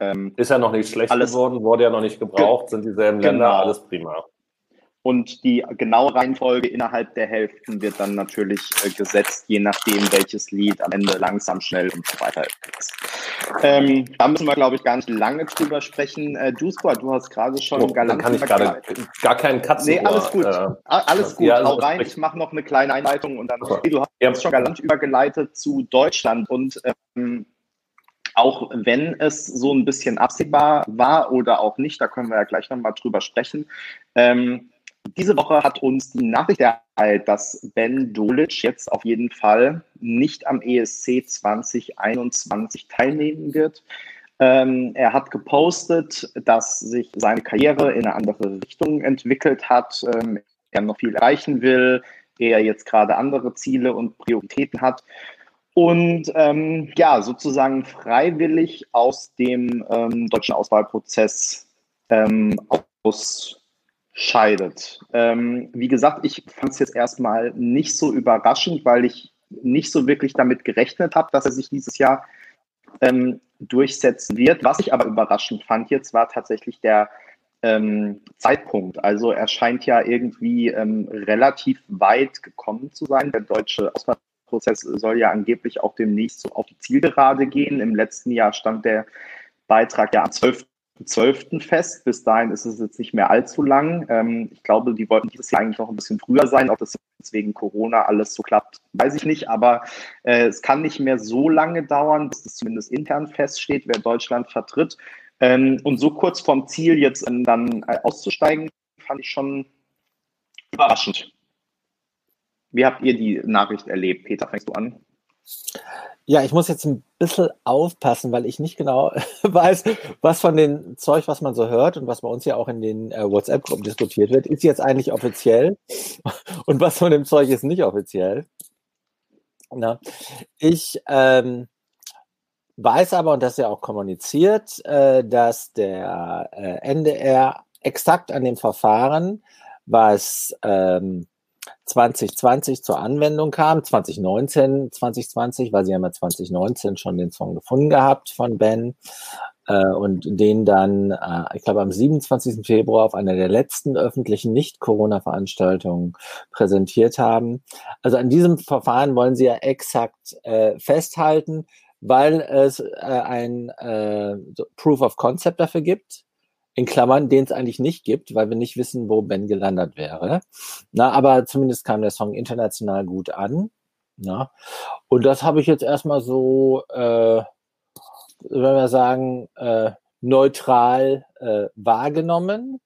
Ähm, Ist ja noch nicht schlecht geworden, wurde ja noch nicht gebraucht, sind dieselben genau. Länder, alles prima. Und die genaue Reihenfolge innerhalb der Hälften wird dann natürlich äh, gesetzt, je nachdem, welches Lied am Ende langsam, schnell und so weiter ist. Ähm, da müssen wir, glaube ich, gar nicht lange drüber sprechen. Äh, Duisburg, du hast gerade schon oh, galant kann ich gerade gar keinen Katzen. Nee, alles gut. Äh, alles gut. Ja, Hau rein. Ich mache noch eine kleine Einleitung und dann. Okay. Du hast ja. schon galant übergeleitet zu Deutschland und ähm, auch wenn es so ein bisschen absehbar war oder auch nicht, da können wir ja gleich nochmal drüber sprechen. Ähm, diese Woche hat uns die Nachricht ereilt, dass Ben Dolic jetzt auf jeden Fall nicht am ESC 2021 teilnehmen wird. Ähm, er hat gepostet, dass sich seine Karriere in eine andere Richtung entwickelt hat, ähm, er noch viel erreichen will, er jetzt gerade andere Ziele und Prioritäten hat und ähm, ja, sozusagen freiwillig aus dem ähm, deutschen Auswahlprozess ähm, aus scheidet. Ähm, wie gesagt, ich fand es jetzt erstmal nicht so überraschend, weil ich nicht so wirklich damit gerechnet habe, dass er sich dieses Jahr ähm, durchsetzen wird. Was ich aber überraschend fand jetzt, war tatsächlich der ähm, Zeitpunkt. Also er scheint ja irgendwie ähm, relativ weit gekommen zu sein. Der deutsche Auswahlprozess soll ja angeblich auch demnächst so auf die Zielgerade gehen. Im letzten Jahr stand der Beitrag ja am 12. 12. fest. Bis dahin ist es jetzt nicht mehr allzu lang. Ähm, ich glaube, die wollten dieses Jahr eigentlich noch ein bisschen früher sein. Ob das jetzt wegen Corona alles so klappt, weiß ich nicht. Aber äh, es kann nicht mehr so lange dauern, bis es zumindest intern feststeht, wer Deutschland vertritt. Ähm, und so kurz vorm Ziel jetzt äh, dann äh, auszusteigen, fand ich schon überraschend. Wie habt ihr die Nachricht erlebt? Peter, fängst du an? Ja, ich muss jetzt ein bisschen aufpassen, weil ich nicht genau weiß, was von dem Zeug, was man so hört und was bei uns ja auch in den äh, WhatsApp-Gruppen diskutiert wird, ist jetzt eigentlich offiziell und was von dem Zeug ist nicht offiziell. Na, ich ähm, weiß aber, und das ist ja auch kommuniziert, äh, dass der äh, NDR exakt an dem Verfahren, was ähm, 2020 zur Anwendung kam, 2019, 2020, weil sie haben ja 2019 schon den Song gefunden gehabt von Ben äh, und den dann, äh, ich glaube, am 27. Februar auf einer der letzten öffentlichen Nicht-Corona-Veranstaltungen präsentiert haben. Also an diesem Verfahren wollen sie ja exakt äh, festhalten, weil es ein Proof of Concept dafür gibt in Klammern, den es eigentlich nicht gibt, weil wir nicht wissen, wo Ben gelandet wäre. Na, aber zumindest kam der Song international gut an. Na? Und das habe ich jetzt erstmal so, äh, wenn wir sagen, äh, neutral äh, wahrgenommen.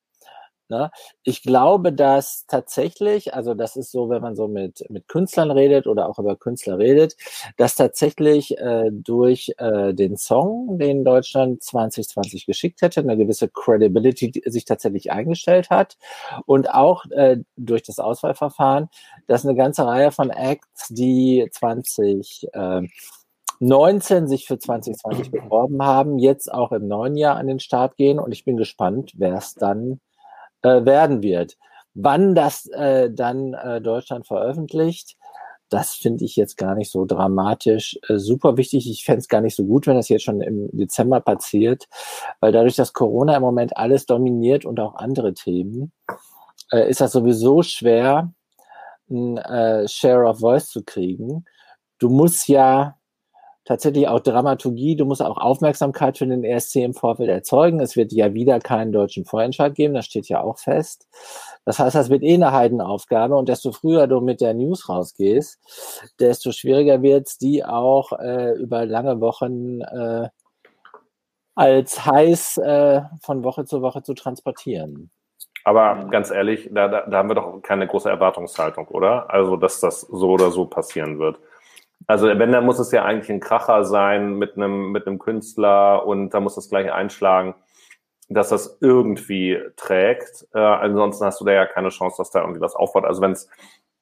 Ne? Ich glaube, dass tatsächlich, also das ist so, wenn man so mit, mit Künstlern redet oder auch über Künstler redet, dass tatsächlich äh, durch äh, den Song, den Deutschland 2020 geschickt hätte, eine gewisse Credibility sich tatsächlich eingestellt hat und auch äh, durch das Auswahlverfahren, dass eine ganze Reihe von Acts, die 20 äh, 19 sich für 2020 beworben haben, jetzt auch im neuen Jahr an den Start gehen und ich bin gespannt, wer es dann äh, werden wird. Wann das äh, dann äh, Deutschland veröffentlicht, das finde ich jetzt gar nicht so dramatisch. Äh, super wichtig. Ich fände es gar nicht so gut, wenn das jetzt schon im Dezember passiert, weil dadurch, dass Corona im Moment alles dominiert und auch andere Themen, äh, ist das sowieso schwer, ein äh, Share of Voice zu kriegen. Du musst ja tatsächlich auch Dramaturgie, du musst auch Aufmerksamkeit für den ESC im Vorfeld erzeugen. Es wird ja wieder keinen deutschen Vorentscheid geben, das steht ja auch fest. Das heißt, das wird eh eine Heidenaufgabe und desto früher du mit der News rausgehst, desto schwieriger wird es, die auch äh, über lange Wochen äh, als heiß äh, von Woche zu Woche zu transportieren. Aber ganz ehrlich, da, da, da haben wir doch keine große Erwartungshaltung, oder? Also, dass das so oder so passieren wird. Also wenn, dann muss es ja eigentlich ein Kracher sein mit einem, mit einem Künstler und da muss das gleich einschlagen, dass das irgendwie trägt. Äh, ansonsten hast du da ja keine Chance, dass da irgendwie was aufbaut. Also wenn es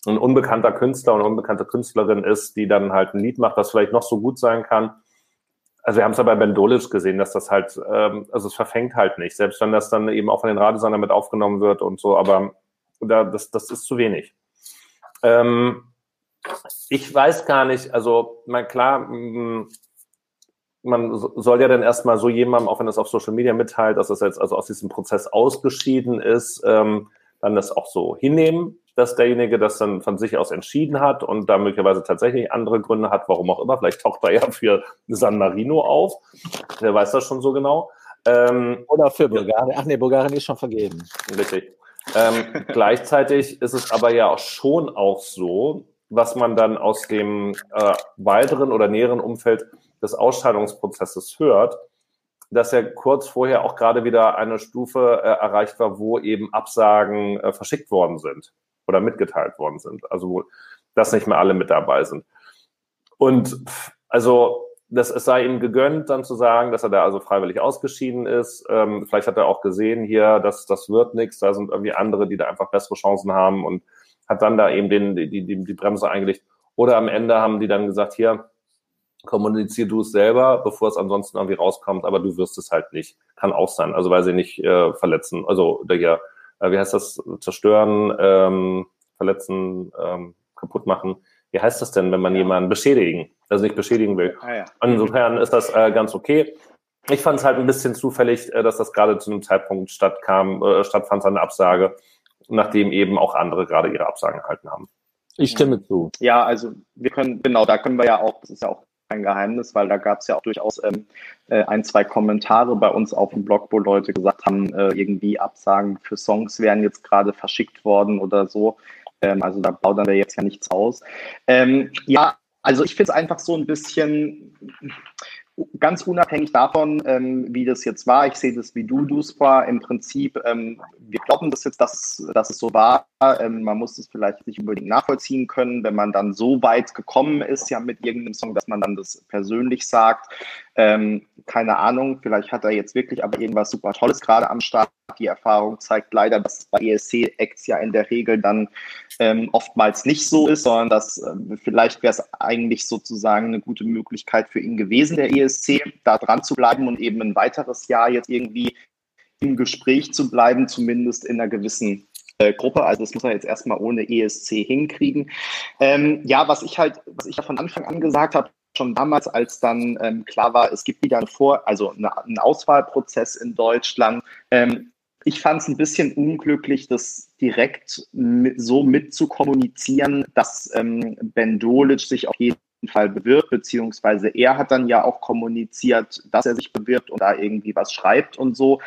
ein unbekannter Künstler und eine unbekannte Künstlerin ist, die dann halt ein Lied macht, das vielleicht noch so gut sein kann. Also wir haben es ja bei Ben Dolic gesehen, dass das halt, ähm, also es verfängt halt nicht, selbst wenn das dann eben auch von den Radiosendern mit aufgenommen wird und so, aber da, das, das ist zu wenig. Ähm, ich weiß gar nicht, also mal klar, man soll ja dann erstmal so jemandem, auch wenn es auf Social Media mitteilt, dass es jetzt also aus diesem Prozess ausgeschieden ist, ähm, dann das auch so hinnehmen, dass derjenige das dann von sich aus entschieden hat und da möglicherweise tatsächlich andere Gründe hat, warum auch immer. Vielleicht taucht er ja für San Marino auf. Wer weiß das schon so genau. Ähm, Oder für Bulgarien. Ach nee, Bulgarien ist schon vergeben. Richtig. Ähm, gleichzeitig ist es aber ja auch schon auch so, was man dann aus dem äh, weiteren oder näheren Umfeld des Ausscheidungsprozesses hört, dass ja kurz vorher auch gerade wieder eine Stufe äh, erreicht war, wo eben Absagen äh, verschickt worden sind oder mitgeteilt worden sind. Also wo das nicht mehr alle mit dabei sind. Und also das, es sei ihm gegönnt, dann zu sagen, dass er da also freiwillig ausgeschieden ist. Ähm, vielleicht hat er auch gesehen hier, dass das wird nichts, da sind irgendwie andere, die da einfach bessere Chancen haben und hat dann da eben den, die, die, die Bremse eingelegt. Oder am Ende haben die dann gesagt, hier, kommunizier du es selber, bevor es ansonsten irgendwie rauskommt, aber du wirst es halt nicht. Kann auch sein, also weil sie nicht äh, verletzen, also der hier, äh, wie heißt das, zerstören, ähm, verletzen, ähm, kaputt machen. Wie heißt das denn, wenn man ja. jemanden beschädigen, also nicht beschädigen will? Ah, ja. Insofern ist das äh, ganz okay. Ich fand es halt ein bisschen zufällig, äh, dass das gerade zu einem Zeitpunkt stattkam, äh, stattfand, seine Absage, nachdem eben auch andere gerade ihre Absagen erhalten haben. Ich stimme zu. Ja, also wir können, genau, da können wir ja auch, das ist ja auch kein Geheimnis, weil da gab es ja auch durchaus ähm, äh, ein, zwei Kommentare bei uns auf dem Blog, wo Leute gesagt haben, äh, irgendwie Absagen für Songs wären jetzt gerade verschickt worden oder so. Ähm, also da plaudern wir jetzt ja nichts aus. Ähm, ja, also ich finde es einfach so ein bisschen ganz unabhängig davon, ähm, wie das jetzt war, ich sehe das wie du, Duspa, im Prinzip, ähm, wir glauben das jetzt, dass, dass es so war. Ähm, man muss es vielleicht nicht unbedingt nachvollziehen können, wenn man dann so weit gekommen ist, ja mit irgendeinem Song, dass man dann das persönlich sagt. Ähm, keine Ahnung, vielleicht hat er jetzt wirklich aber irgendwas super Tolles gerade am Start. Die Erfahrung zeigt leider, dass bei ESC-Acts ja in der Regel dann ähm, oftmals nicht so ist, sondern dass äh, vielleicht wäre es eigentlich sozusagen eine gute Möglichkeit für ihn gewesen, der ESC, da dran zu bleiben und eben ein weiteres Jahr jetzt irgendwie im Gespräch zu bleiben, zumindest in einer gewissen äh, Gruppe. Also das muss er jetzt erstmal ohne ESC hinkriegen. Ähm, ja, was ich halt, was ich ja von Anfang an gesagt habe, schon damals, als dann ähm, klar war, es gibt wieder einen Vor-, also eine, einen Auswahlprozess in Deutschland. Ähm, ich fand es ein bisschen unglücklich, das direkt mit, so mitzukommunizieren, dass ähm, Ben Dolic sich auf jeden Fall bewirbt, beziehungsweise er hat dann ja auch kommuniziert, dass er sich bewirbt und da irgendwie was schreibt und so.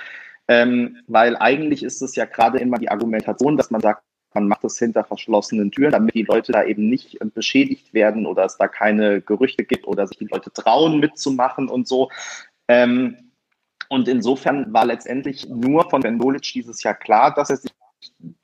Ähm, weil eigentlich ist es ja gerade immer die Argumentation, dass man sagt, man macht es hinter verschlossenen Türen, damit die Leute da eben nicht äh, beschädigt werden oder es da keine Gerüchte gibt oder sich die Leute trauen mitzumachen und so. Ähm, und insofern war letztendlich nur von Ben Dolic dieses Jahr klar, dass er sich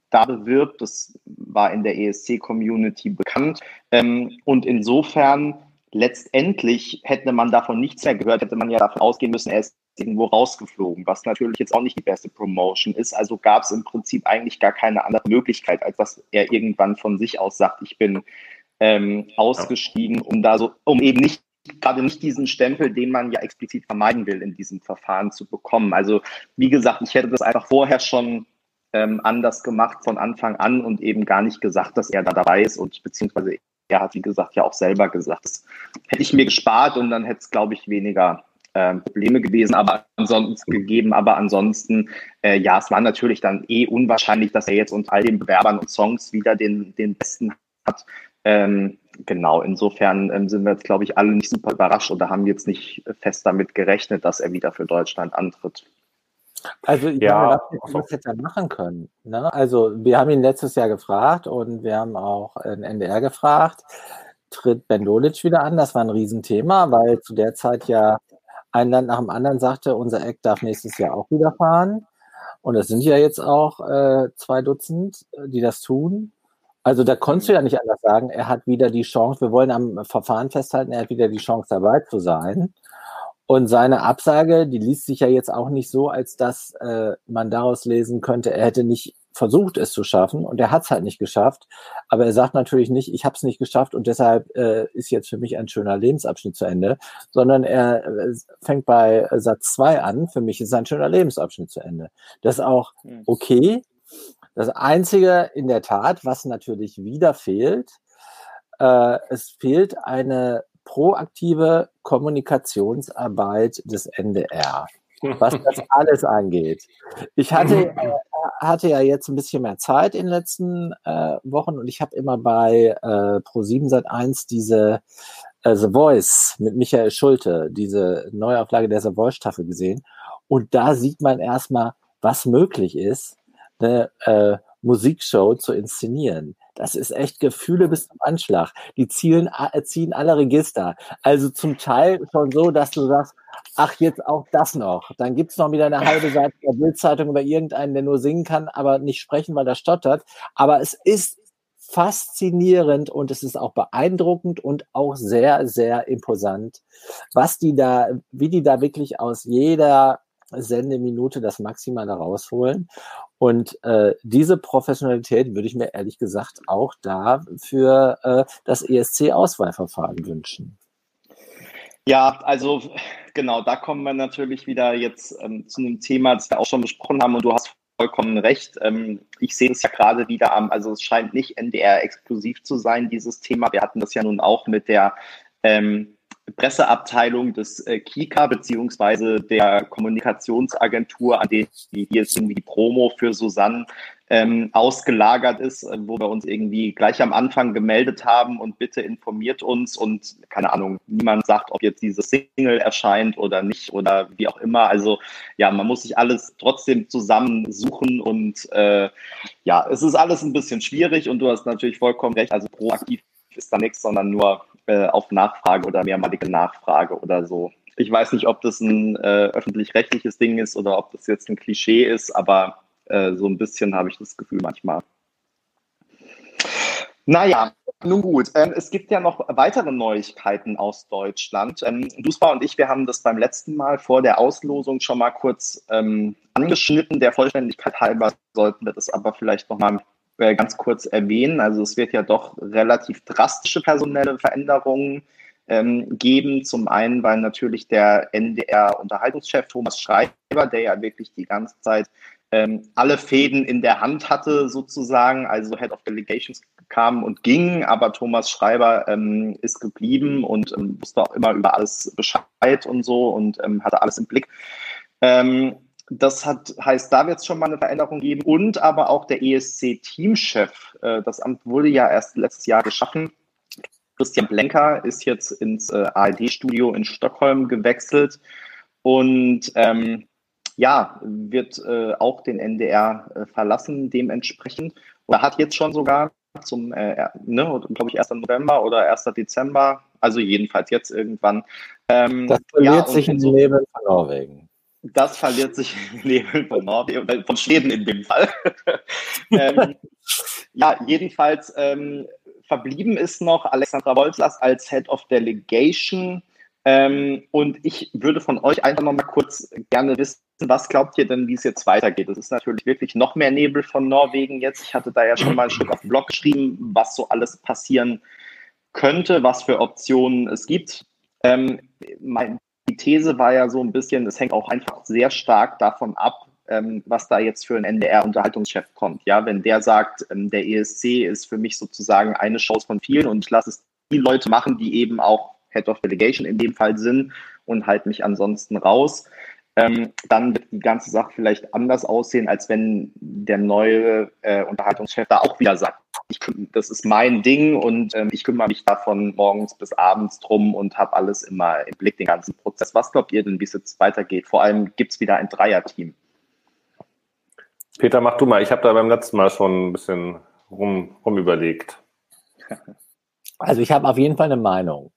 da bewirbt. Das war in der ESC-Community bekannt. Ähm, und insofern letztendlich hätte man davon nichts mehr gehört, hätte man ja davon ausgehen müssen, er ist irgendwo rausgeflogen, was natürlich jetzt auch nicht die beste Promotion ist. Also gab es im Prinzip eigentlich gar keine andere Möglichkeit, als dass er irgendwann von sich aus sagt, ich bin ähm, ausgestiegen, um da so, um eben nicht gerade nicht diesen Stempel, den man ja explizit vermeiden will, in diesem Verfahren zu bekommen. Also wie gesagt, ich hätte das einfach vorher schon ähm, anders gemacht von Anfang an und eben gar nicht gesagt, dass er da dabei ist und beziehungsweise er hat, wie gesagt, ja auch selber gesagt, das hätte ich mir gespart und dann hätte es, glaube ich, weniger ähm, Probleme gewesen, aber ansonsten gegeben. Aber ansonsten, äh, ja, es war natürlich dann eh unwahrscheinlich, dass er jetzt unter all den Bewerbern und Songs wieder den, den besten hat. Ähm, genau, insofern ähm, sind wir jetzt, glaube ich, alle nicht super überrascht oder haben jetzt nicht fest damit gerechnet, dass er wieder für Deutschland antritt. Also ja, was wir das hätte machen können. Ne? Also wir haben ihn letztes Jahr gefragt und wir haben auch in NDR gefragt, tritt Ben Dolic wieder an? Das war ein Riesenthema, weil zu der Zeit ja ein Land nach dem anderen sagte, unser Eck darf nächstes Jahr auch wieder fahren. Und es sind ja jetzt auch äh, zwei Dutzend, äh, die das tun. Also da konntest du ja nicht anders sagen, er hat wieder die Chance, wir wollen am Verfahren festhalten, er hat wieder die Chance dabei zu sein. Und seine Absage, die liest sich ja jetzt auch nicht so, als dass äh, man daraus lesen könnte, er hätte nicht versucht, es zu schaffen und er hat es halt nicht geschafft. Aber er sagt natürlich nicht, ich habe es nicht geschafft und deshalb äh, ist jetzt für mich ein schöner Lebensabschnitt zu Ende, sondern er äh, fängt bei Satz zwei an, für mich ist ein schöner Lebensabschnitt zu Ende. Das ist auch hm. okay. Das Einzige in der Tat, was natürlich wieder fehlt, äh, es fehlt eine proaktive Kommunikationsarbeit des NDR was das alles angeht. Ich hatte, äh, hatte ja jetzt ein bisschen mehr Zeit in den letzten äh, Wochen und ich habe immer bei äh, Pro7 seit 1 diese äh, The Voice mit Michael Schulte, diese Neuauflage der The Voice Staffel gesehen. Und da sieht man erstmal, was möglich ist, eine äh, Musikshow zu inszenieren. Das ist echt Gefühle bis zum Anschlag. Die zielen, äh, ziehen alle Register. Also zum Teil schon so, dass du sagst, ach, jetzt auch das noch. Dann gibt's noch wieder eine halbe Seite der Bildzeitung über irgendeinen, der nur singen kann, aber nicht sprechen, weil er stottert. Aber es ist faszinierend und es ist auch beeindruckend und auch sehr, sehr imposant, was die da, wie die da wirklich aus jeder Sendeminute das Maximale rausholen. Und äh, diese Professionalität würde ich mir ehrlich gesagt auch da für äh, das ESC-Auswahlverfahren wünschen. Ja, also genau, da kommen wir natürlich wieder jetzt ähm, zu einem Thema, das wir auch schon besprochen haben und du hast vollkommen recht. Ähm, ich sehe es ja gerade wieder am, also es scheint nicht NDR-exklusiv zu sein, dieses Thema. Wir hatten das ja nun auch mit der ähm, Presseabteilung des äh, Kika beziehungsweise der Kommunikationsagentur, an die, die jetzt irgendwie die Promo für Susanne ähm, ausgelagert ist, äh, wo wir uns irgendwie gleich am Anfang gemeldet haben und bitte informiert uns und keine Ahnung, niemand sagt, ob jetzt diese Single erscheint oder nicht oder wie auch immer. Also ja, man muss sich alles trotzdem zusammensuchen und äh, ja, es ist alles ein bisschen schwierig und du hast natürlich vollkommen recht. Also proaktiv ist da nichts, sondern nur äh, auf Nachfrage oder mehrmalige Nachfrage oder so. Ich weiß nicht, ob das ein äh, öffentlich-rechtliches Ding ist oder ob das jetzt ein Klischee ist, aber äh, so ein bisschen habe ich das Gefühl manchmal. Naja, nun gut. Ähm, es gibt ja noch weitere Neuigkeiten aus Deutschland. Ähm, Duspa und ich, wir haben das beim letzten Mal vor der Auslosung schon mal kurz ähm, angeschnitten. Der Vollständigkeit halber sollten wir das aber vielleicht noch mal äh, ganz kurz erwähnen. Also es wird ja doch relativ drastische personelle Veränderungen ähm, geben. Zum einen, weil natürlich der NDR-Unterhaltungschef Thomas Schreiber, der ja wirklich die ganze Zeit ähm, alle Fäden in der Hand hatte sozusagen, also Head of Delegations kam und ging, aber Thomas Schreiber ähm, ist geblieben und ähm, wusste auch immer über alles Bescheid und so und ähm, hatte alles im Blick. Das hat, heißt, da wird es schon mal eine Veränderung geben und aber auch der ESC-Teamchef. Äh, das Amt wurde ja erst letztes Jahr geschaffen. Christian Blenker ist jetzt ins äh, ARD-Studio in Stockholm gewechselt und ähm, ja, wird äh, auch den NDR äh, verlassen dementsprechend. Oder hat jetzt schon sogar zum, ne, glaube ich, 1. November oder 1. Dezember, also jedenfalls jetzt irgendwann. Ähm, das verliert ja, sich in den Nebel von Norwegen. Das verliert sich im Leben von Norwegen, äh, von Schweden in dem Fall. ähm, ja, jedenfalls ähm, verblieben ist noch Alexandra Wolfslas als Head of Delegation. Ähm, und ich würde von euch einfach noch mal kurz gerne wissen, was glaubt ihr denn, wie es jetzt weitergeht? Es ist natürlich wirklich noch mehr Nebel von Norwegen jetzt. Ich hatte da ja schon mal ein Stück auf dem Blog geschrieben, was so alles passieren könnte, was für Optionen es gibt. Ähm, mein, die These war ja so ein bisschen, es hängt auch einfach sehr stark davon ab, ähm, was da jetzt für ein NDR-Unterhaltungschef kommt. Ja, wenn der sagt, ähm, der ESC ist für mich sozusagen eine Chance von vielen und ich lasse es die Leute machen, die eben auch Head of Delegation in dem Fall sind und halte mich ansonsten raus, ähm, dann die ganze Sache vielleicht anders aussehen, als wenn der neue äh, Unterhaltungschef da auch wieder sagt, ich, das ist mein Ding und ähm, ich kümmere mich davon morgens bis abends drum und habe alles immer im Blick, den ganzen Prozess. Was glaubt ihr denn, wie es jetzt weitergeht? Vor allem gibt es wieder ein Dreierteam. Peter, mach du mal. Ich habe da beim letzten Mal schon ein bisschen rum, rum überlegt. Also ich habe auf jeden Fall eine Meinung.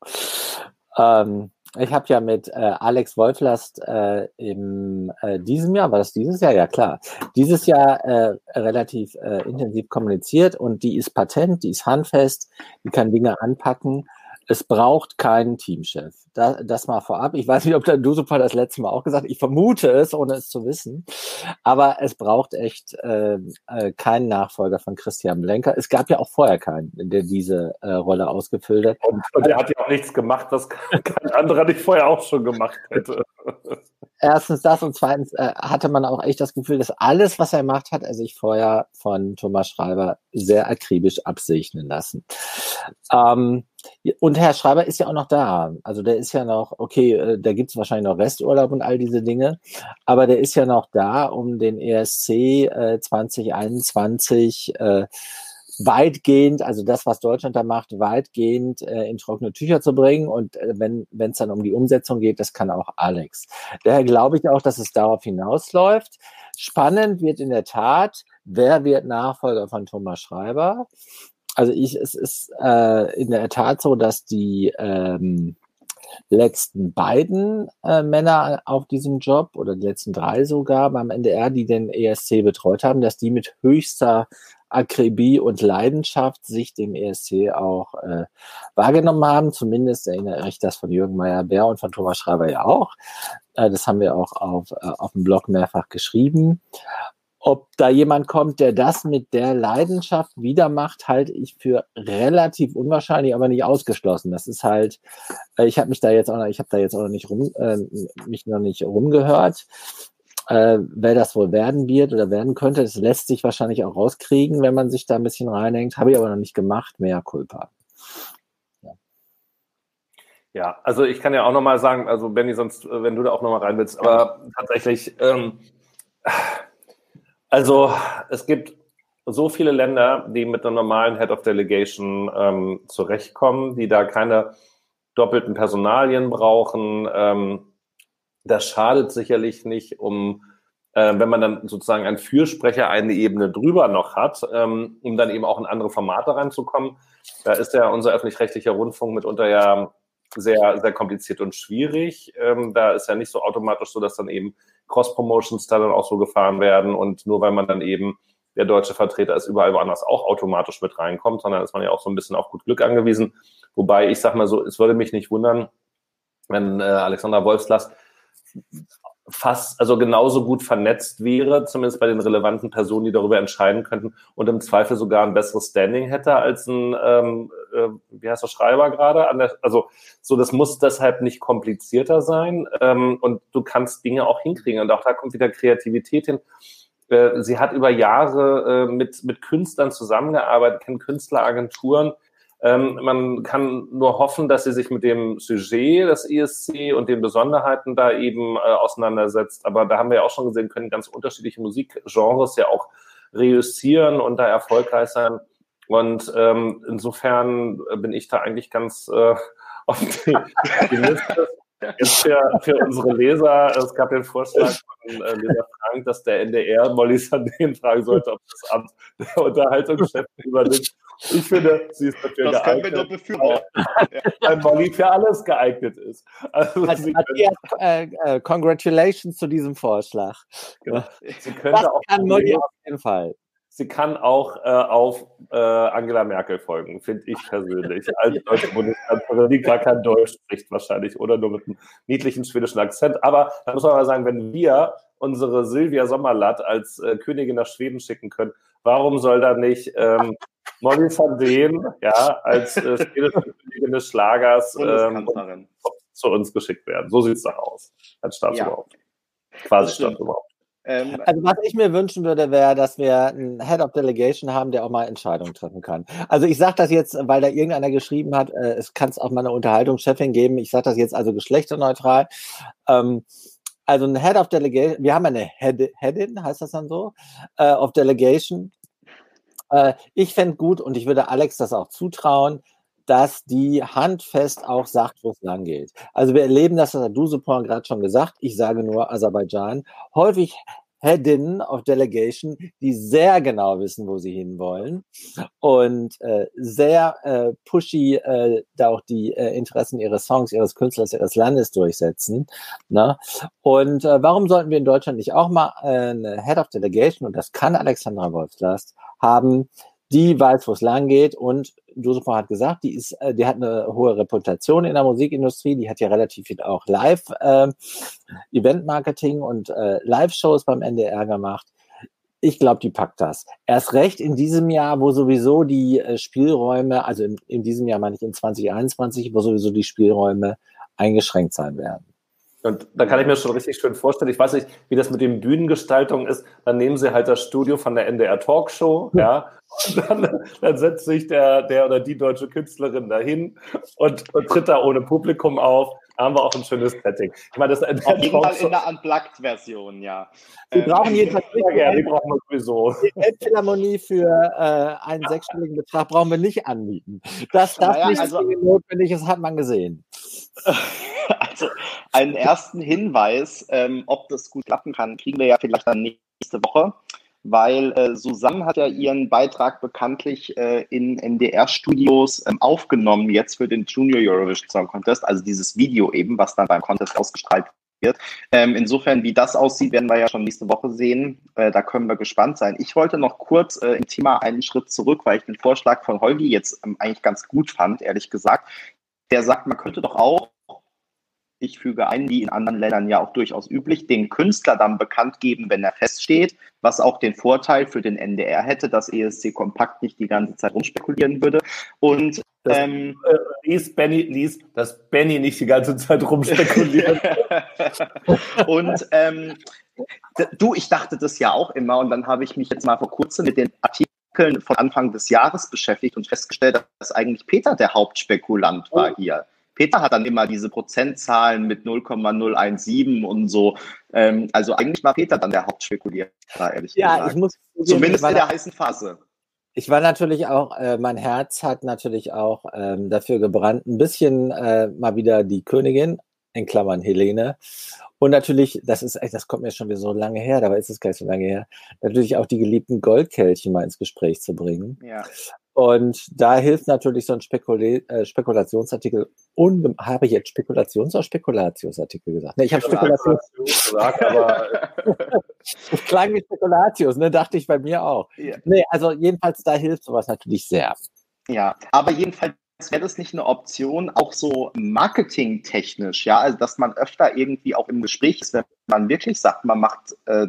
Ähm, ich habe ja mit äh, Alex Wolflast äh, im äh, diesem Jahr, war das dieses Jahr? Ja, klar. Dieses Jahr äh, relativ äh, intensiv kommuniziert und die ist patent, die ist handfest, die kann Dinge anpacken es braucht keinen Teamchef. Da, das mal vorab. Ich weiß nicht, ob der Dusupa das letzte Mal auch gesagt hat. Ich vermute es, ohne es zu wissen. Aber es braucht echt äh, äh, keinen Nachfolger von Christian Blenker. Es gab ja auch vorher keinen, der diese äh, Rolle ausgefüllt hat. Und, und er hat ja auch nichts gemacht, was kein anderer nicht vorher auch schon gemacht hätte. Erstens das und zweitens äh, hatte man auch echt das Gefühl, dass alles, was er gemacht hat, er sich vorher von Thomas Schreiber sehr akribisch absegnen lassen. Ähm, Und Herr Schreiber ist ja auch noch da. Also der ist ja noch, okay, äh, da gibt es wahrscheinlich noch Resturlaub und all diese Dinge, aber der ist ja noch da, um den ESC äh, 2021 äh, weitgehend, also das, was Deutschland da macht, weitgehend äh, in trockene Tücher zu bringen. Und äh, wenn es dann um die Umsetzung geht, das kann auch Alex. Daher glaube ich auch, dass es darauf hinausläuft. Spannend wird in der Tat, wer wird Nachfolger von Thomas Schreiber? Also ich, es ist äh, in der Tat so, dass die ähm, letzten beiden äh, Männer auf diesem Job oder die letzten drei sogar beim NDR, die den ESC betreut haben, dass die mit höchster Akribie und Leidenschaft sich dem ESC auch äh, wahrgenommen haben. Zumindest erinnere ich das von Jürgen Meyer-Bär und von Thomas Schreiber ja auch. Äh, das haben wir auch auf, äh, auf dem Blog mehrfach geschrieben. Ob da jemand kommt, der das mit der Leidenschaft wieder macht, halte ich für relativ unwahrscheinlich, aber nicht ausgeschlossen. Das ist halt, äh, ich habe mich da jetzt auch noch, ich habe da jetzt auch noch nicht rum, äh, mich noch nicht rumgehört. Äh, wer das wohl werden wird oder werden könnte, das lässt sich wahrscheinlich auch rauskriegen, wenn man sich da ein bisschen reinhängt. Habe ich aber noch nicht gemacht, mehr Culpa. Ja. also ich kann ja auch nochmal sagen, also Benny, sonst, äh, wenn du da auch nochmal rein willst, aber tatsächlich, ähm, also es gibt so viele Länder, die mit einer normalen Head of Delegation ähm, zurechtkommen, die da keine doppelten Personalien brauchen. Ähm, das schadet sicherlich nicht, um äh, wenn man dann sozusagen einen Fürsprecher eine Ebene drüber noch hat, ähm, um dann eben auch in andere Formate reinzukommen. Da ist ja unser öffentlich-rechtlicher Rundfunk mitunter ja sehr, sehr kompliziert und schwierig. Ähm, da ist ja nicht so automatisch so, dass dann eben Cross-Promotions da dann auch so gefahren werden und nur weil man dann eben der deutsche Vertreter ist, überall woanders auch automatisch mit reinkommt, sondern ist man ja auch so ein bisschen auf gut Glück angewiesen. Wobei ich sag mal so, es würde mich nicht wundern, wenn äh, Alexander Wolfslast fast, also genauso gut vernetzt wäre, zumindest bei den relevanten Personen, die darüber entscheiden könnten und im Zweifel sogar ein besseres Standing hätte als ein, ähm, äh, wie heißt der Schreiber gerade? also so, das muss deshalb nicht komplizierter sein ähm, und du kannst Dinge auch hinkriegen und auch da kommt wieder Kreativität hin. Äh, sie hat über Jahre äh, mit, mit Künstlern zusammengearbeitet, kennt Künstleragenturen, ähm, man kann nur hoffen, dass sie sich mit dem Sujet des ESC und den Besonderheiten da eben äh, auseinandersetzt. Aber da haben wir ja auch schon gesehen, können ganz unterschiedliche Musikgenres ja auch reüssieren und da erfolgreich sein. Und ähm, insofern bin ich da eigentlich ganz äh, optimistisch. Jetzt für, für unsere Leser, es gab den Vorschlag von äh, Leser Frank, dass der NDR Molly Sandén fragen sollte, ob das Amt der Unterhaltungschef übernimmt. Ich finde, sie ist dafür das geeignet. Das können wir nur befürworten. Weil Molly für alles geeignet ist. Also, also Matthias, äh, äh, congratulations zu diesem Vorschlag. Genau. Sie könnte das auch kann Molly auf jeden Fall. Sie kann auch äh, auf äh, Angela Merkel folgen, finde ich persönlich. Als deutsche Bundeskanzlerin, die gar kein Deutsch spricht wahrscheinlich oder nur mit einem niedlichen schwedischen Akzent. Aber da muss man mal sagen, wenn wir unsere Silvia Sommerlatt als äh, Königin nach Schweden schicken können, warum soll da nicht ähm, Molly van Deen ja, als äh, Königin des Schlagers ähm, zu uns geschickt werden? So sieht es doch aus als Staatsoberhaupt. Ja. Quasi Staatsoberhaupt. Ähm, also was ich mir wünschen würde, wäre, dass wir einen Head of Delegation haben, der auch mal Entscheidungen treffen kann. Also ich sage das jetzt, weil da irgendeiner geschrieben hat, äh, es kann es auch mal eine Unterhaltungschefin geben. Ich sage das jetzt also geschlechterneutral. Ähm, also ein Head of Delegation, wir haben eine Head, Headin, heißt das dann so, äh, of Delegation. Äh, ich fände gut und ich würde Alex das auch zutrauen, dass die handfest auch sagt, wo es lang geht. Also wir erleben das, das hat Dusupon gerade schon gesagt, ich sage nur Aserbaidschan, häufig Headinnen of Delegation, die sehr genau wissen, wo sie hinwollen und äh, sehr äh, pushy äh, da auch die äh, Interessen ihres Songs, ihres Künstlers, ihres Landes durchsetzen. Ne? Und äh, warum sollten wir in Deutschland nicht auch mal äh, eine Head of Delegation, und das kann Alexandra Wolfslast, haben, die weiß, wo es lang geht und Joseph hat gesagt, die ist, äh, die hat eine hohe Reputation in der Musikindustrie, die hat ja relativ viel auch Live äh, Event-Marketing und äh, Live-Shows beim NDR gemacht. Ich glaube, die packt das. Erst recht in diesem Jahr, wo sowieso die äh, Spielräume, also in, in diesem Jahr meine ich in 2021, wo sowieso die Spielräume eingeschränkt sein werden. Und da kann ich mir schon richtig schön vorstellen, ich weiß nicht, wie das mit den Bühnengestaltungen ist, dann nehmen sie halt das Studio von der NDR Talkshow, ja, und dann, dann setzt sich der, der oder die deutsche Künstlerin dahin und, und tritt da ohne Publikum auf. Da haben wir auch ein schönes Setting. Ich meine, das ist Auf jeden Fall in der Unplugged-Version, ja. Wir ähm, brauchen jedenfalls ja, die brauchen wir sowieso. Die Elbphilharmonie für äh, einen sechsstelligen Betrag brauchen wir nicht anbieten. Das, das naja, nicht also, notwendig ist, hat man gesehen. Also einen ersten Hinweis, ähm, ob das gut klappen kann, kriegen wir ja vielleicht dann nächste Woche weil äh, Susanne hat ja ihren Beitrag bekanntlich äh, in NDR-Studios ähm, aufgenommen, jetzt für den Junior Eurovision Song Contest, also dieses Video eben, was dann beim Contest ausgestrahlt wird. Ähm, insofern, wie das aussieht, werden wir ja schon nächste Woche sehen. Äh, da können wir gespannt sein. Ich wollte noch kurz äh, im Thema einen Schritt zurück, weil ich den Vorschlag von Holgi jetzt ähm, eigentlich ganz gut fand, ehrlich gesagt. Der sagt, man könnte doch auch ich füge ein, wie in anderen Ländern ja auch durchaus üblich, den Künstler dann bekannt geben, wenn er feststeht, was auch den Vorteil für den NDR hätte, dass ESC Kompakt nicht die ganze Zeit rumspekulieren würde. Und das, ähm, äh, lies, Benny, lies, dass Benny nicht die ganze Zeit rumspekuliert. und ähm, du, ich dachte das ja auch immer und dann habe ich mich jetzt mal vor kurzem mit den Artikeln von Anfang des Jahres beschäftigt und festgestellt, dass eigentlich Peter der Hauptspekulant war oh. hier. Peter hat dann immer diese Prozentzahlen mit 0,017 und so. Ähm, also eigentlich war Peter dann der Hauptspekulierer, ehrlich ja, gesagt. Ich muss Zumindest in der heißen Phase. Ich war natürlich auch, äh, mein Herz hat natürlich auch ähm, dafür gebrannt, ein bisschen äh, mal wieder die Königin, in Klammern Helene. Und natürlich, das ist das kommt mir schon wieder so lange her, dabei ist es gar nicht so lange her, natürlich auch die geliebten Goldkelchen mal ins Gespräch zu bringen. Ja. Und da hilft natürlich so ein Spekula äh, Spekulationsartikel. Habe ich jetzt Spekulations- oder Spekulatiusartikel gesagt? Nee, ich habe Spekulations gesagt, aber das klang wie Spekulatius, ne? Dachte ich bei mir auch. Ja. Nee, also jedenfalls da hilft sowas natürlich sehr. Ja, aber jedenfalls wäre das nicht eine Option, auch so marketingtechnisch, ja, also dass man öfter irgendwie auch im Gespräch ist, wenn man wirklich sagt, man macht äh,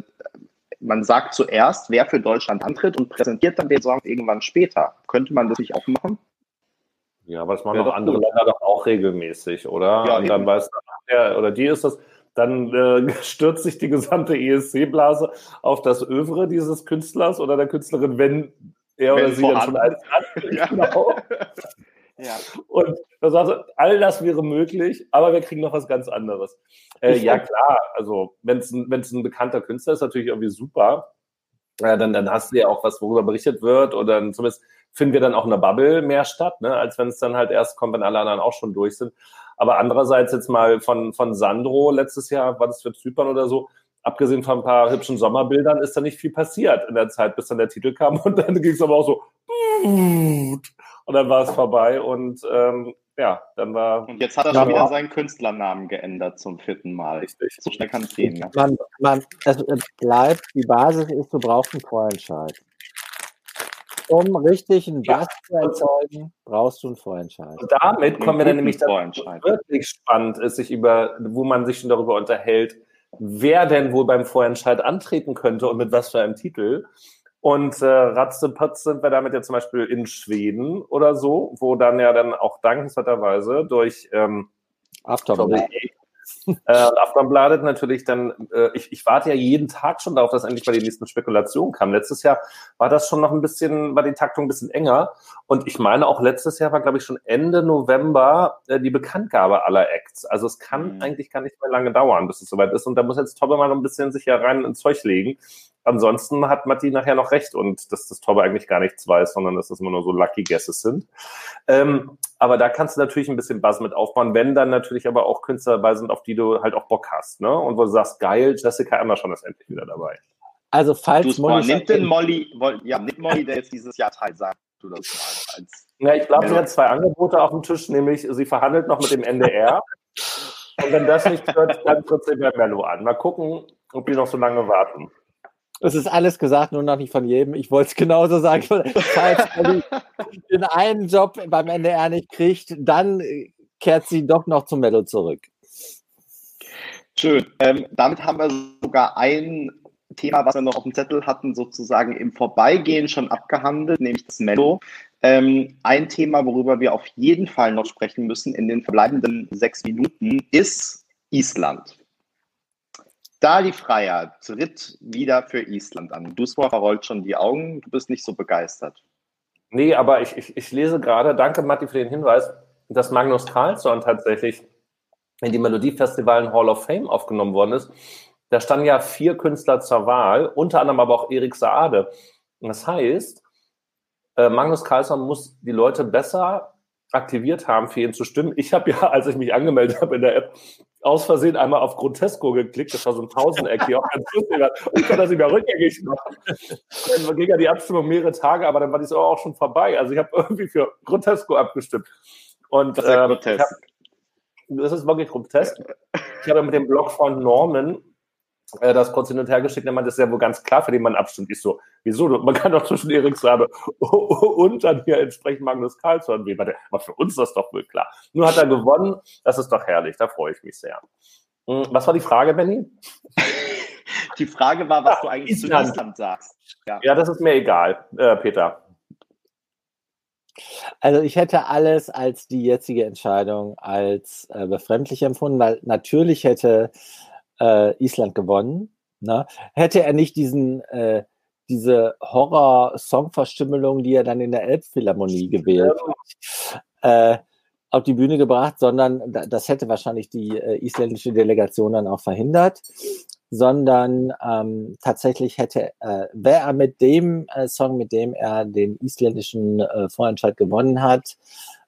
man sagt zuerst, wer für Deutschland antritt und präsentiert dann den Song irgendwann später. Könnte man das nicht auch machen? Ja, aber das machen doch andere Länder doch auch regelmäßig, oder? Ja, und dann eben. weiß der oder die ist das, dann äh, stürzt sich die gesamte ESC-Blase auf das Övre dieses Künstlers oder der Künstlerin, wenn er wenn oder sie dann schon eins hat. Ja. Genau. Ja. Und er sagte, all das wäre möglich, aber wir kriegen noch was ganz anderes. Äh, ja, klar, also wenn es ein, ein bekannter Künstler ist, natürlich irgendwie super. Ja, dann, dann hast du ja auch was, worüber berichtet wird, oder zumindest finden wir dann auch in der Bubble mehr statt, ne, als wenn es dann halt erst kommt, wenn alle anderen auch schon durch sind. Aber andererseits jetzt mal von, von Sandro letztes Jahr, war das für Zypern oder so, abgesehen von ein paar hübschen Sommerbildern, ist da nicht viel passiert in der Zeit, bis dann der Titel kam. Und dann ging es aber auch so. Und dann war es vorbei und ähm, ja, dann war. Und jetzt hat er schon wieder seinen Künstlernamen geändert zum vierten Mal. Richtig. So schnell kann es gehen. Ne? Man, man, es bleibt, die Basis ist, du brauchst einen Vorentscheid. Um richtig einen Bass ja. zu erzeugen, brauchst du einen Vorentscheid. Und damit kommen wir dann nämlich dazu, wirklich spannend ist, sich über, wo man sich schon darüber unterhält, wer denn wohl beim Vorentscheid antreten könnte und mit was für einem Titel. Und äh, ratzepatz sind wir damit ja zum Beispiel in Schweden oder so, wo dann ja dann auch dankenswerterweise durch ähm, Aftonbladet äh, Aftonbladet natürlich dann, äh, ich, ich warte ja jeden Tag schon darauf, dass endlich mal die nächsten Spekulationen kamen. Letztes Jahr war das schon noch ein bisschen, war die Taktung ein bisschen enger. Und ich meine auch letztes Jahr war, glaube ich, schon Ende November äh, die Bekanntgabe aller Acts. Also es kann mhm. eigentlich gar nicht mehr lange dauern, bis es soweit ist. Und da muss jetzt Tobbe mal ein bisschen sich ja rein ins Zeug legen. Ansonsten hat Matti nachher noch recht und dass das Tobbe eigentlich gar nichts weiß, sondern dass das immer nur so Lucky Guesses sind. Ähm, aber da kannst du natürlich ein bisschen Buzz mit aufbauen, wenn dann natürlich aber auch Künstler dabei sind, auf die du halt auch Bock hast, ne? Und wo du sagst, geil, Jessica Emerson ist endlich wieder dabei. Also falls du, Molly... Nimm den Molly, ja, nimm Molly, der jetzt dieses Jahr teil sagt du das mal. Als ja, ich glaube, sie hat zwei Angebote auf dem Tisch, nämlich sie verhandelt noch mit dem NDR. Und wenn das nicht wird, dann tritt sie bei Mello an. Mal gucken, ob die noch so lange warten. Es ist alles gesagt, nur noch nicht von jedem. Ich wollte es genauso sagen. Falls Molly den einen Job beim NDR nicht kriegt, dann kehrt sie doch noch zum Mello zurück. Schön. Ähm, damit haben wir sogar ein Thema, was wir noch auf dem Zettel hatten, sozusagen im Vorbeigehen schon abgehandelt, nämlich das Mello. Ähm, ein Thema, worüber wir auf jeden Fall noch sprechen müssen in den verbleibenden sechs Minuten, ist Island. Dali Freier tritt wieder für Island an. Duswa verrollt schon die Augen, du bist nicht so begeistert. Nee, aber ich, ich, ich lese gerade, danke Matti für den Hinweis, dass Magnus Carlsson tatsächlich in die Melodiefestivalen Hall of Fame aufgenommen worden ist. Da standen ja vier Künstler zur Wahl, unter anderem aber auch Erik Saade. Das heißt, äh, Magnus Carlsson muss die Leute besser aktiviert haben, für ihn zu stimmen. Ich habe ja, als ich mich angemeldet habe in der App, aus Versehen einmal auf Grotesko geklickt. Das war so ein Tausendeck, die auch ganz lustig war. Und ich konnte das nicht mehr rückgängig machen. Dann ging ja die Abstimmung mehrere Tage, aber dann war die auch schon vorbei. Also ich habe irgendwie für Grotesko abgestimmt. Und, das ist ja ähm, grotesk. Hab, das ist wirklich grotesk. Ich habe mit dem Blog von Norman äh, das kurz hin und her geschickt, der meinte, das ist ja wohl ganz klar, für den man abstimmt. Ich so, wieso? Man kann doch zwischen Erik Sabe und dann hier entsprechend Magnus Carlsson wählen. Aber für uns ist das doch wohl klar. Nur hat er gewonnen. Das ist doch herrlich. Da freue ich mich sehr. Hm, was war die Frage, Benny? Die Frage war, was ah, du eigentlich Island. zu Island sagst. Ja. ja, das ist mir egal, äh, Peter. Also ich hätte alles als die jetzige Entscheidung als äh, befremdlich empfunden, weil natürlich hätte äh, Island gewonnen. Ne? Hätte er nicht diesen, äh, diese Horror-Song-Verstümmelung, die er dann in der Elbphilharmonie gewählt hat, äh, auf die Bühne gebracht, sondern das hätte wahrscheinlich die äh, isländische Delegation dann auch verhindert, sondern ähm, tatsächlich hätte, äh, wäre er mit dem äh, Song, mit dem er den isländischen äh, Vorentscheid gewonnen hat,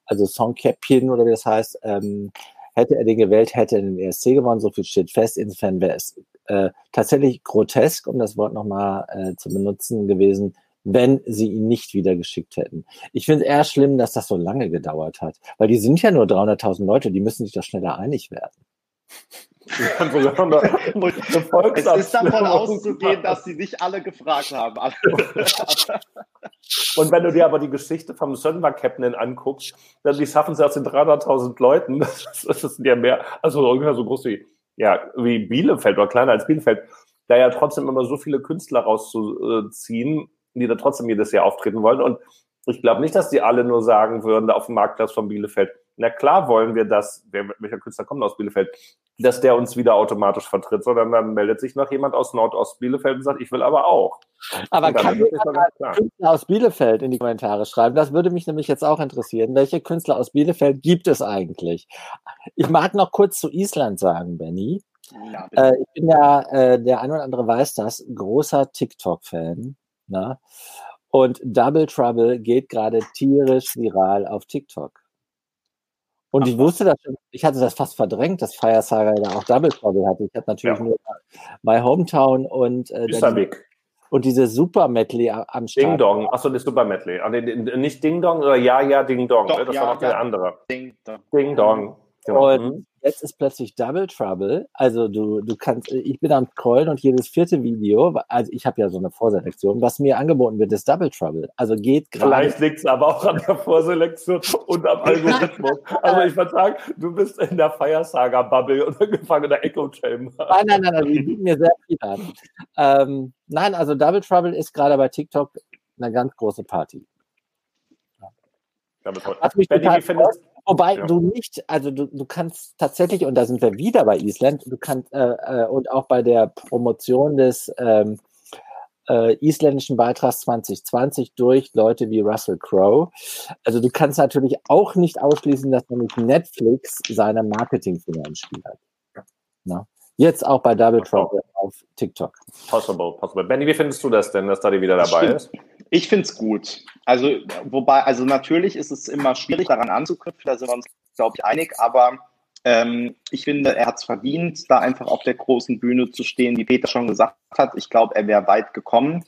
also Song Captain oder wie das heißt, ähm, Hätte er den gewählt, hätte er den ESC gewonnen, so viel steht fest. Insofern wäre es äh, tatsächlich grotesk, um das Wort nochmal äh, zu benutzen gewesen, wenn sie ihn nicht wieder geschickt hätten. Ich finde es eher schlimm, dass das so lange gedauert hat, weil die sind ja nur 300.000 Leute, die müssen sich doch schneller einig werden. es ist davon auszugehen, dass sie nicht alle gefragt haben. Und wenn du dir aber die Geschichte vom Sönver Captain anguckst, dann die schaffen es aus den 300.000 Leuten. Das, sind ja mehr, also ungefähr so groß wie, ja, wie Bielefeld oder kleiner als Bielefeld, da ja trotzdem immer so viele Künstler rauszuziehen, die da trotzdem jedes Jahr auftreten wollen. Und ich glaube nicht, dass die alle nur sagen würden, da auf dem Marktplatz von Bielefeld, na klar wollen wir das, wer, welcher Künstler kommt aus Bielefeld, dass der uns wieder automatisch vertritt, sondern dann meldet sich noch jemand aus Nordost Bielefeld und sagt, ich will aber auch. Aber kann jemand Künstler aus Bielefeld in die Kommentare schreiben? Das würde mich nämlich jetzt auch interessieren. Welche Künstler aus Bielefeld gibt es eigentlich? Ich mag noch kurz zu Island sagen, Benny. Ja, äh, ich bin ja, äh, der ein oder andere weiß das, großer TikTok-Fan. Ne? Und Double Trouble geht gerade tierisch viral auf TikTok. Und Ach, ich wusste das schon, ich hatte das fast verdrängt, dass Fire Saga ja auch Double Trouble hatte. Ich hatte natürlich ja. nur My Hometown und, äh, und diese Super Medley am Start. Ding Dong, achso, das Super Medley. Ah, nicht Ding Dong oder Ja, ja, Ding Dong. Doch, das ja, war noch ja. der andere. Ding Dong. Ding Dong. Genau. Und mhm. jetzt ist plötzlich Double Trouble. Also du, du kannst, ich bin am Scrollen und jedes vierte Video, also ich habe ja so eine Vorselektion, was mir angeboten wird, ist Double Trouble. Also geht gerade. Vielleicht liegt es aber auch an der Vorselektion und am Algorithmus. also ich würde sagen, du bist in der Feiersaga-Bubble oder gefangen in der Echo Chamber. Nein, nein, nein, nein die bieten mir sehr viel an. Ähm, nein, also Double Trouble ist gerade bei TikTok eine ganz große Party. Ja, Was mich Benny, total freut, Wobei ja. du nicht, also du, du kannst tatsächlich, und da sind wir wieder bei Island, du kannst, äh, äh, und auch bei der Promotion des ähm, äh, isländischen Beitrags 2020 durch Leute wie Russell Crowe. Also du kannst natürlich auch nicht ausschließen, dass nämlich Netflix seine Marketingfinger im Spiel hat. Na? Jetzt auch bei Double Trouble auf TikTok. Possible, possible. Benny, wie findest du das denn, dass da die wieder dabei ist? Ich finde es gut. Also, wobei, also natürlich ist es immer schwierig, daran anzuknüpfen, da sind wir uns, glaube ich, einig, aber ähm, ich finde, er hat es verdient, da einfach auf der großen Bühne zu stehen, wie Peter schon gesagt hat. Ich glaube, er wäre weit gekommen.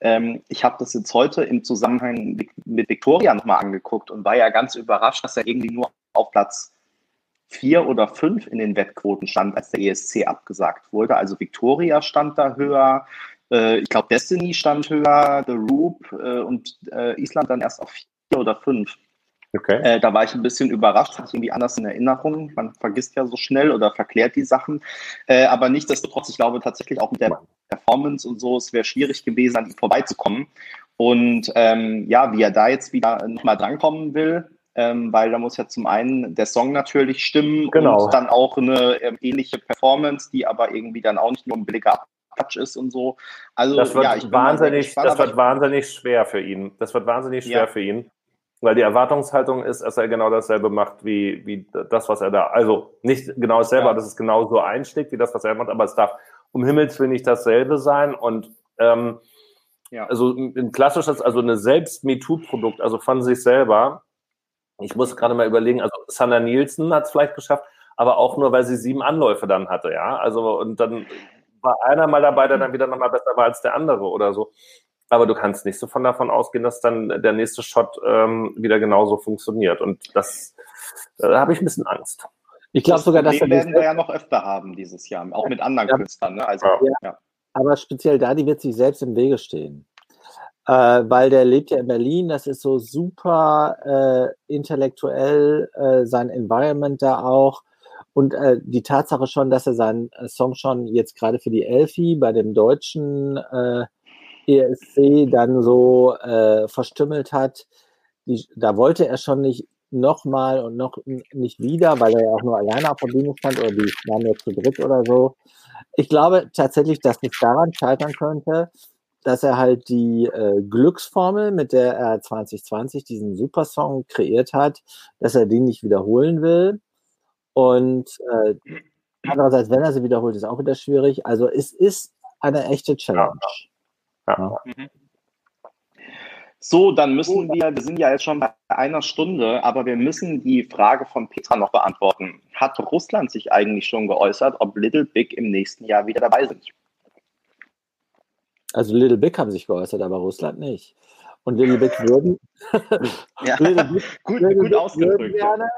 Ähm, ich habe das jetzt heute im Zusammenhang mit Victoria nochmal angeguckt und war ja ganz überrascht, dass er irgendwie nur auf Platz vier oder fünf in den Wettquoten stand, als der ESC abgesagt wurde. Also Victoria stand da höher, äh, ich glaube, Destiny stand höher, The Roop äh, und äh, Island dann erst auf vier oder fünf. Okay. Äh, da war ich ein bisschen überrascht, hatte ich irgendwie anders in Erinnerung. Man vergisst ja so schnell oder verklärt die Sachen. Äh, aber nichtsdestotrotz, ich glaube tatsächlich auch mit der Performance und so, es wäre schwierig gewesen, an ihm vorbeizukommen. Und ähm, ja, wie er da jetzt wieder nochmal drankommen will, ähm, weil da muss ja zum einen der Song natürlich stimmen genau. und dann auch eine ähm, ähnliche Performance, die aber irgendwie dann auch nicht nur ein billiger Quatsch ist und so. Also das wird, ja, wahnsinnig, gespannt, das wird wahnsinnig schwer für ihn. Das wird wahnsinnig schwer ja. für ihn. Weil die Erwartungshaltung ist, dass er genau dasselbe macht wie, wie das, was er da, also nicht genau dasselbe, ja. dass es genau so einschlägt wie das, was er macht, aber es darf um Himmels Willen nicht dasselbe sein und ähm, ja. also ein klassisches, also eine Selbst-MeToo-Produkt, also von sich selber. Ich muss gerade mal überlegen, also Sanna Nielsen hat es vielleicht geschafft, aber auch nur, weil sie sieben Anläufe dann hatte, ja. Also und dann war einer mal dabei, der dann wieder nochmal besser war als der andere oder so. Aber du kannst nicht so von davon ausgehen, dass dann der nächste Shot ähm, wieder genauso funktioniert. Und das äh, da habe ich ein bisschen Angst. Ich glaube sogar, dass wir werden wir ja noch öfter haben dieses Jahr, auch mit anderen ja. Künstlern. Ne? Also, ja. ja. Aber speziell da, die wird sich selbst im Wege stehen. Äh, weil der lebt ja in Berlin, das ist so super äh, intellektuell, äh, sein Environment da auch. Und äh, die Tatsache schon, dass er seinen äh, Song schon jetzt gerade für die Elfi bei dem deutschen äh, ESC dann so äh, verstümmelt hat, die, da wollte er schon nicht nochmal und noch nicht wieder, weil er ja auch nur alleine auf der Bühne stand oder die waren ja zu dritt oder so. Ich glaube tatsächlich, dass es daran scheitern könnte, dass er halt die äh, Glücksformel, mit der er 2020 diesen Supersong kreiert hat, dass er den nicht wiederholen will und äh, andererseits, wenn er sie wiederholt, ist auch wieder schwierig. Also es ist eine echte Challenge. Ja. Ja. Mhm. So, dann müssen wir, wir sind ja jetzt schon bei einer Stunde, aber wir müssen die Frage von Petra noch beantworten. Hat Russland sich eigentlich schon geäußert, ob Little Big im nächsten Jahr wieder dabei sind? Also Little Big haben sich geäußert, aber Russland nicht. Und Little Big würden. ja, Little Big, gut, Little gut Big ausgedrückt. Gerne,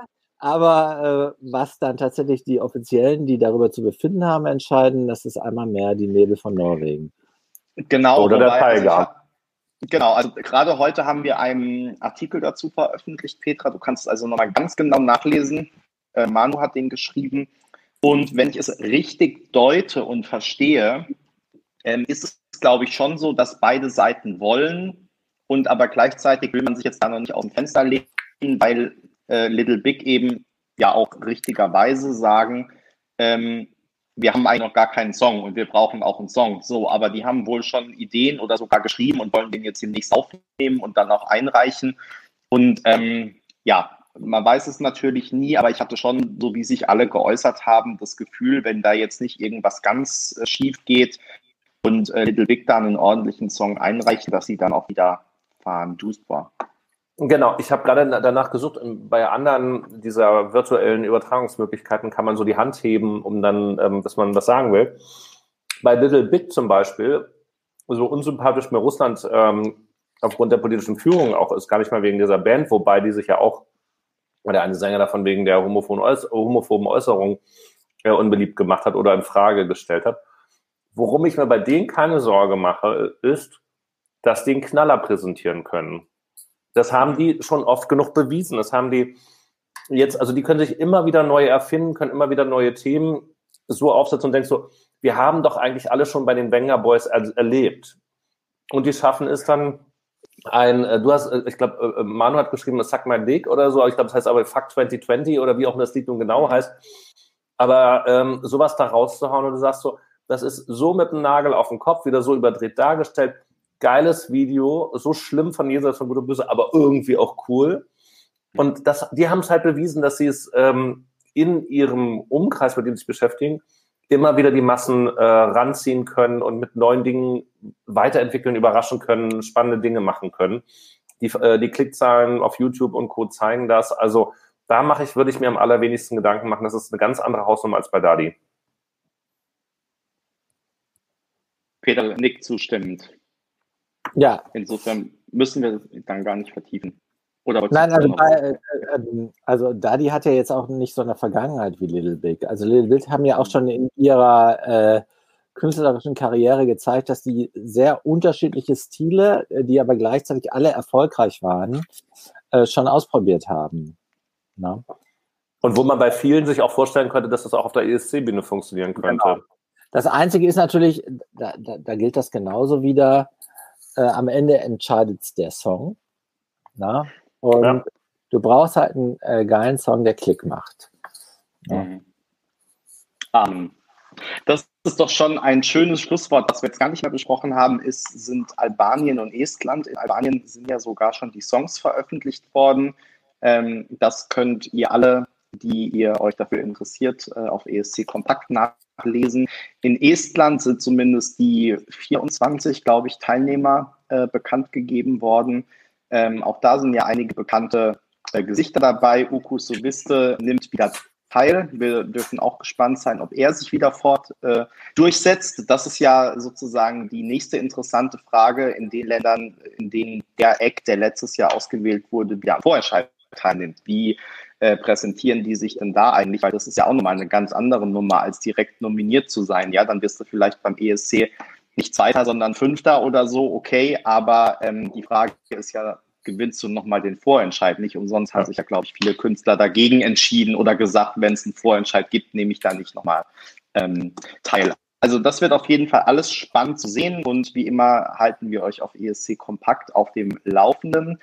aber äh, was dann tatsächlich die Offiziellen, die darüber zu befinden haben, entscheiden, das ist einmal mehr die Nebel von Norwegen. Genau. Oder der Tiger. Also genau, also gerade heute haben wir einen Artikel dazu veröffentlicht, Petra. Du kannst also nochmal ganz genau nachlesen. Äh, Manu hat den geschrieben. Und wenn ich es richtig deute und verstehe, ähm, ist es, glaube ich, schon so, dass beide Seiten wollen und aber gleichzeitig will man sich jetzt da noch nicht aus dem Fenster legen, weil äh, Little Big eben ja auch richtigerweise sagen, ähm, wir haben eigentlich noch gar keinen Song und wir brauchen auch einen Song. So, aber die haben wohl schon Ideen oder sogar geschrieben und wollen den jetzt demnächst aufnehmen und dann auch einreichen. Und ähm, ja, man weiß es natürlich nie, aber ich hatte schon, so wie sich alle geäußert haben, das Gefühl, wenn da jetzt nicht irgendwas ganz äh, schief geht und äh, Little Big dann einen ordentlichen Song einreichen, dass sie dann auch wieder fahren war. Genau, ich habe gerade danach gesucht, bei anderen dieser virtuellen Übertragungsmöglichkeiten kann man so die Hand heben, um dann, ähm, dass man was sagen will. Bei Little Big zum Beispiel, so unsympathisch mir Russland ähm, aufgrund der politischen Führung auch ist, gar nicht mal wegen dieser Band, wobei die sich ja auch, der eine Sänger davon wegen der homophoben, Äuß homophoben Äußerung äh, unbeliebt gemacht hat oder in Frage gestellt hat. Worum ich mir bei denen keine Sorge mache, ist, dass die einen Knaller präsentieren können. Das haben die schon oft genug bewiesen. Das haben die jetzt, also die können sich immer wieder neu erfinden, können immer wieder neue Themen so aufsetzen und denkst so, wir haben doch eigentlich alle schon bei den Banger Boys er erlebt. Und die schaffen es dann ein, äh, du hast, äh, ich glaube, äh, Manu hat geschrieben, Suck My Dick oder so, ich glaube, das heißt aber Fuck 2020 oder wie auch das Lied nun genau heißt. Aber ähm, sowas da rauszuhauen und du sagst so, das ist so mit dem Nagel auf den Kopf, wieder so überdreht dargestellt geiles Video, so schlimm von jenseits von Gut und Böse, aber irgendwie auch cool. Und das, die haben es halt bewiesen, dass sie es ähm, in ihrem Umkreis, mit dem sie sich beschäftigen, immer wieder die Massen äh, ranziehen können und mit neuen Dingen weiterentwickeln, überraschen können, spannende Dinge machen können. Die, äh, die Klickzahlen auf YouTube und Co. zeigen das. Also da mache ich, würde ich mir am allerwenigsten Gedanken machen. Das ist eine ganz andere Hausnummer als bei Dadi. Peter nickt zustimmend. Ja. Insofern müssen wir das dann gar nicht vertiefen. Oder Nein, also, bei, äh, äh, also Dadi hat ja jetzt auch nicht so eine Vergangenheit wie Little Big. Also Little Big haben ja auch schon in ihrer äh, künstlerischen Karriere gezeigt, dass die sehr unterschiedliche Stile, äh, die aber gleichzeitig alle erfolgreich waren, äh, schon ausprobiert haben. Na? Und wo man bei vielen sich auch vorstellen könnte, dass das auch auf der ESC-Bühne funktionieren könnte. Genau. Das Einzige ist natürlich, da, da, da gilt das genauso wieder, äh, am Ende entscheidet der Song. Na? Und ja. Du brauchst halt einen äh, geilen Song, der Klick macht. Ja. Mhm. Um, das ist doch schon ein schönes Schlusswort. Was wir jetzt gar nicht mehr besprochen haben, ist, sind Albanien und Estland. In Albanien sind ja sogar schon die Songs veröffentlicht worden. Ähm, das könnt ihr alle, die ihr euch dafür interessiert, äh, auf ESC Kompakt nachlesen. In Estland sind zumindest die 24, glaube ich, Teilnehmer äh, bekannt gegeben worden. Ähm, auch da sind ja einige bekannte äh, Gesichter dabei. Uku Soviste nimmt wieder teil. Wir dürfen auch gespannt sein, ob er sich wieder fort äh, durchsetzt. Das ist ja sozusagen die nächste interessante Frage in den Ländern, in denen der Eck, der letztes Jahr ausgewählt wurde, wieder Vorentscheid teilnimmt. Wie äh, präsentieren die sich denn da eigentlich? Weil das ist ja auch nochmal eine ganz andere Nummer, als direkt nominiert zu sein. Ja, dann wirst du vielleicht beim ESC nicht Zweiter, sondern Fünfter oder so, okay. Aber ähm, die Frage ist ja, gewinnst du nochmal den Vorentscheid. Nicht umsonst ja. haben sich ja, glaube ich, viele Künstler dagegen entschieden oder gesagt, wenn es einen Vorentscheid gibt, nehme ich da nicht nochmal ähm, teil. Also das wird auf jeden Fall alles spannend zu sehen und wie immer halten wir euch auf ESC Kompakt auf dem Laufenden.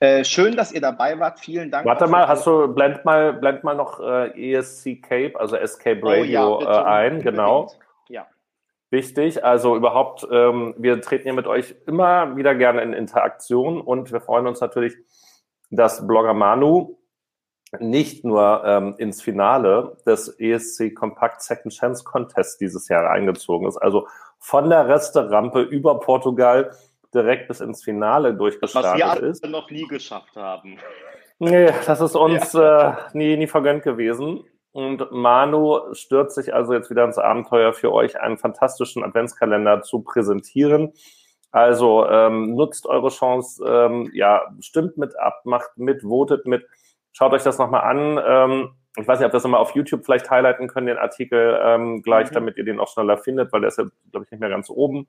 Äh, schön, dass ihr dabei wart. Vielen Dank. Warte mal, hast du blend mal blend mal noch äh, ESC Cape, also Escape Radio oh, ja, äh, ein, genau. Ja wichtig. Also überhaupt, ähm, wir treten hier mit euch immer wieder gerne in Interaktion und wir freuen uns natürlich, dass Blogger Manu nicht nur ähm, ins Finale des ESC Compact Second Chance Contest dieses Jahr eingezogen ist, also von der Resterampe über Portugal direkt bis ins Finale durchgestartet ist. Was wir noch nie geschafft haben. Nee, das ist uns ja. äh, nie, nie vergönnt gewesen. Und Manu stürzt sich also jetzt wieder ins Abenteuer für euch, einen fantastischen Adventskalender zu präsentieren. Also ähm, nutzt eure Chance, ähm, ja, stimmt mit ab, macht mit, votet mit, schaut euch das nochmal an. Ähm, ich weiß nicht, ob wir das nochmal auf YouTube vielleicht highlighten können, den Artikel ähm, gleich, mhm. damit ihr den auch schneller findet, weil der ist ja, glaube ich, nicht mehr ganz oben.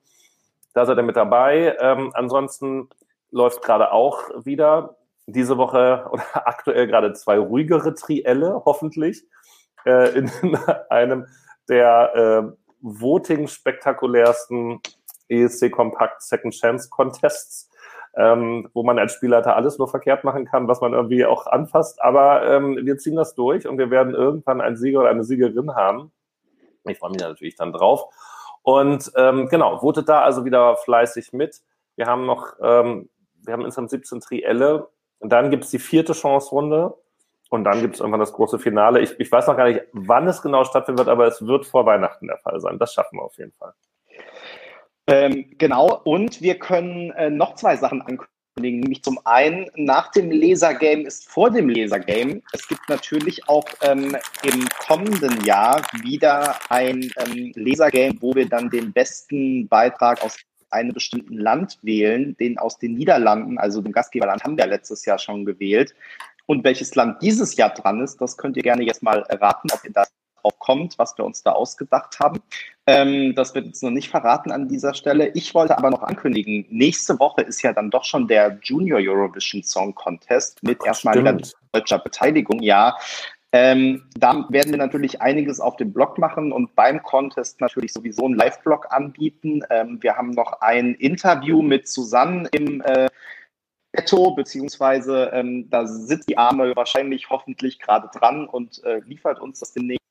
Da seid ihr mit dabei. Ähm, ansonsten läuft gerade auch wieder diese Woche oder aktuell gerade zwei ruhigere Trielle, hoffentlich äh, in einem der äh, voting-spektakulärsten ESC Compact Second Chance Contests, ähm, wo man als Spielleiter alles nur verkehrt machen kann, was man irgendwie auch anfasst. Aber ähm, wir ziehen das durch und wir werden irgendwann einen Sieger oder eine Siegerin haben. Ich freue mich natürlich dann drauf. Und ähm, genau, votet da also wieder fleißig mit. Wir haben noch, ähm, wir haben insgesamt 17 Trielle. Und dann gibt es die vierte Chance-Runde. Und dann gibt es irgendwann das große Finale. Ich, ich weiß noch gar nicht, wann es genau stattfinden wird, aber es wird vor Weihnachten der Fall sein. Das schaffen wir auf jeden Fall. Ähm, genau, und wir können äh, noch zwei Sachen ankündigen. Nämlich zum einen, nach dem Lasergame ist vor dem Lasergame. Es gibt natürlich auch ähm, im kommenden Jahr wieder ein ähm, Lasergame, wo wir dann den besten Beitrag aus einem bestimmten Land wählen, den aus den Niederlanden, also dem Gastgeberland, haben wir letztes Jahr schon gewählt. Und welches Land dieses Jahr dran ist, das könnt ihr gerne jetzt mal erraten, ob ihr da drauf kommt, was wir uns da ausgedacht haben. Ähm, das wird jetzt noch nicht verraten an dieser Stelle. Ich wollte aber noch ankündigen, nächste Woche ist ja dann doch schon der Junior Eurovision Song Contest mit erstmaliger deutscher Beteiligung. Ja, ähm, da werden wir natürlich einiges auf dem Blog machen und beim Contest natürlich sowieso einen Live-Blog anbieten. Ähm, wir haben noch ein Interview mit Susanne im äh, Netto, beziehungsweise ähm, da sitzt die Arme wahrscheinlich hoffentlich gerade dran und äh, liefert uns das demnächst.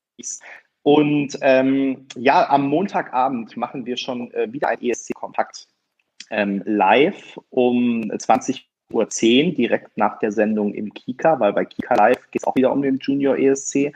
Und ähm, ja, am Montagabend machen wir schon äh, wieder ein ESC-Kontakt ähm, live um 20 Uhr 10, direkt nach der Sendung im Kika, weil bei Kika Live geht es auch wieder um den Junior ESC.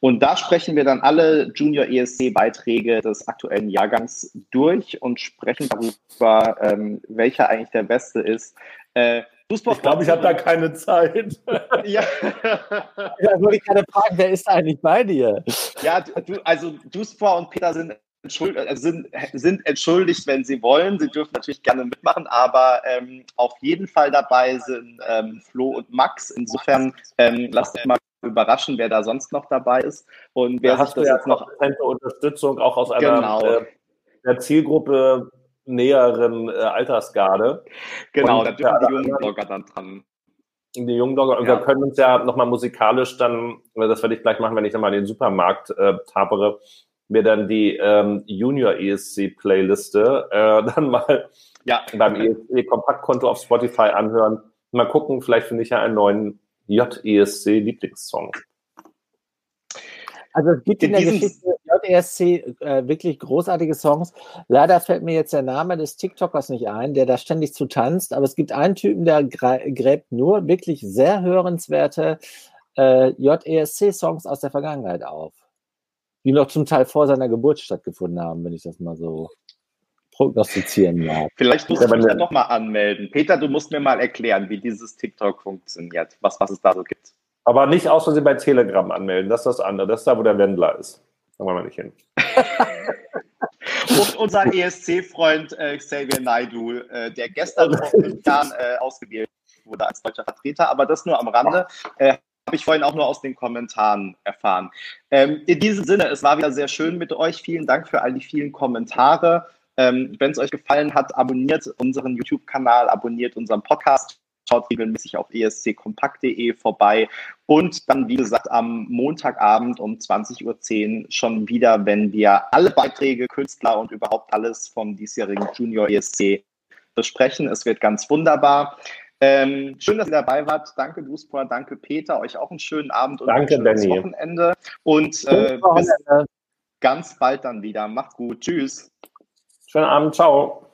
Und da sprechen wir dann alle Junior ESC-Beiträge des aktuellen Jahrgangs durch und sprechen darüber, ähm, welcher eigentlich der beste ist. Äh, ich glaube, ich habe da keine Zeit. ja. ja, würde ich gerade fragen, wer ist eigentlich bei dir? Ja, du, also Duspa und Peter sind, entschuld, äh, sind, sind, entschuldigt, wenn sie wollen. Sie dürfen natürlich gerne mitmachen, aber ähm, auf jeden Fall dabei sind ähm, Flo und Max. Insofern ähm, lasst euch mal überraschen, wer da sonst noch dabei ist. Und wer da sich das jetzt noch. Unterstützung auch aus einer genau. äh, der Zielgruppe näheren äh, Altersgarde. Genau, und da dürfen die jungen Blogger dann dran. Die jungen Blogger, und ja. wir können uns ja nochmal musikalisch dann, das werde ich gleich machen, wenn ich nochmal den Supermarkt äh, tapere, mir dann die ähm, Junior ESC Playliste äh, dann mal ja. beim ESC Kompaktkonto auf Spotify anhören. Mal gucken, vielleicht finde ich ja einen neuen JESC-Lieblingssong? Also es gibt in, in der Geschichte JESC äh, wirklich großartige Songs. Leider fällt mir jetzt der Name des TikTokers nicht ein, der da ständig zu tanzt, aber es gibt einen Typen, der gräbt nur wirklich sehr hörenswerte äh, JESC-Songs aus der Vergangenheit auf, die noch zum Teil vor seiner Geburt stattgefunden haben, wenn ich das mal so prognostizieren mag. Vielleicht musst du mich ja doch mal anmelden. Peter, du musst mir mal erklären, wie dieses TikTok funktioniert, was, was es da so gibt. Aber nicht aus Versehen bei Telegram anmelden, das ist das andere. Das ist da, wo der Wendler ist. Da wollen wir nicht hin. Und unser ESC-Freund äh, Xavier Naidu, äh, der gestern äh, ausgewählt wurde als deutscher Vertreter, aber das nur am Rande. Äh, habe ich vorhin auch nur aus den Kommentaren erfahren. Ähm, in diesem Sinne, es war wieder sehr schön mit euch. Vielen Dank für all die vielen Kommentare. Ähm, Wenn es euch gefallen hat, abonniert unseren YouTube-Kanal, abonniert unseren Podcast, schaut regelmäßig auf esckompakt.de vorbei und dann, wie gesagt, am Montagabend um 20.10 Uhr schon wieder, wenn wir alle Beiträge, Künstler und überhaupt alles vom diesjährigen Junior ESC besprechen. Es wird ganz wunderbar. Ähm, schön, dass ihr dabei wart. Danke, Duspor. Danke, Peter. Euch auch einen schönen Abend und Danke, ein schönes. Wochenende. Und äh, bis ganz bald dann wieder. Macht gut. Tschüss. Schönen Abend. Ciao.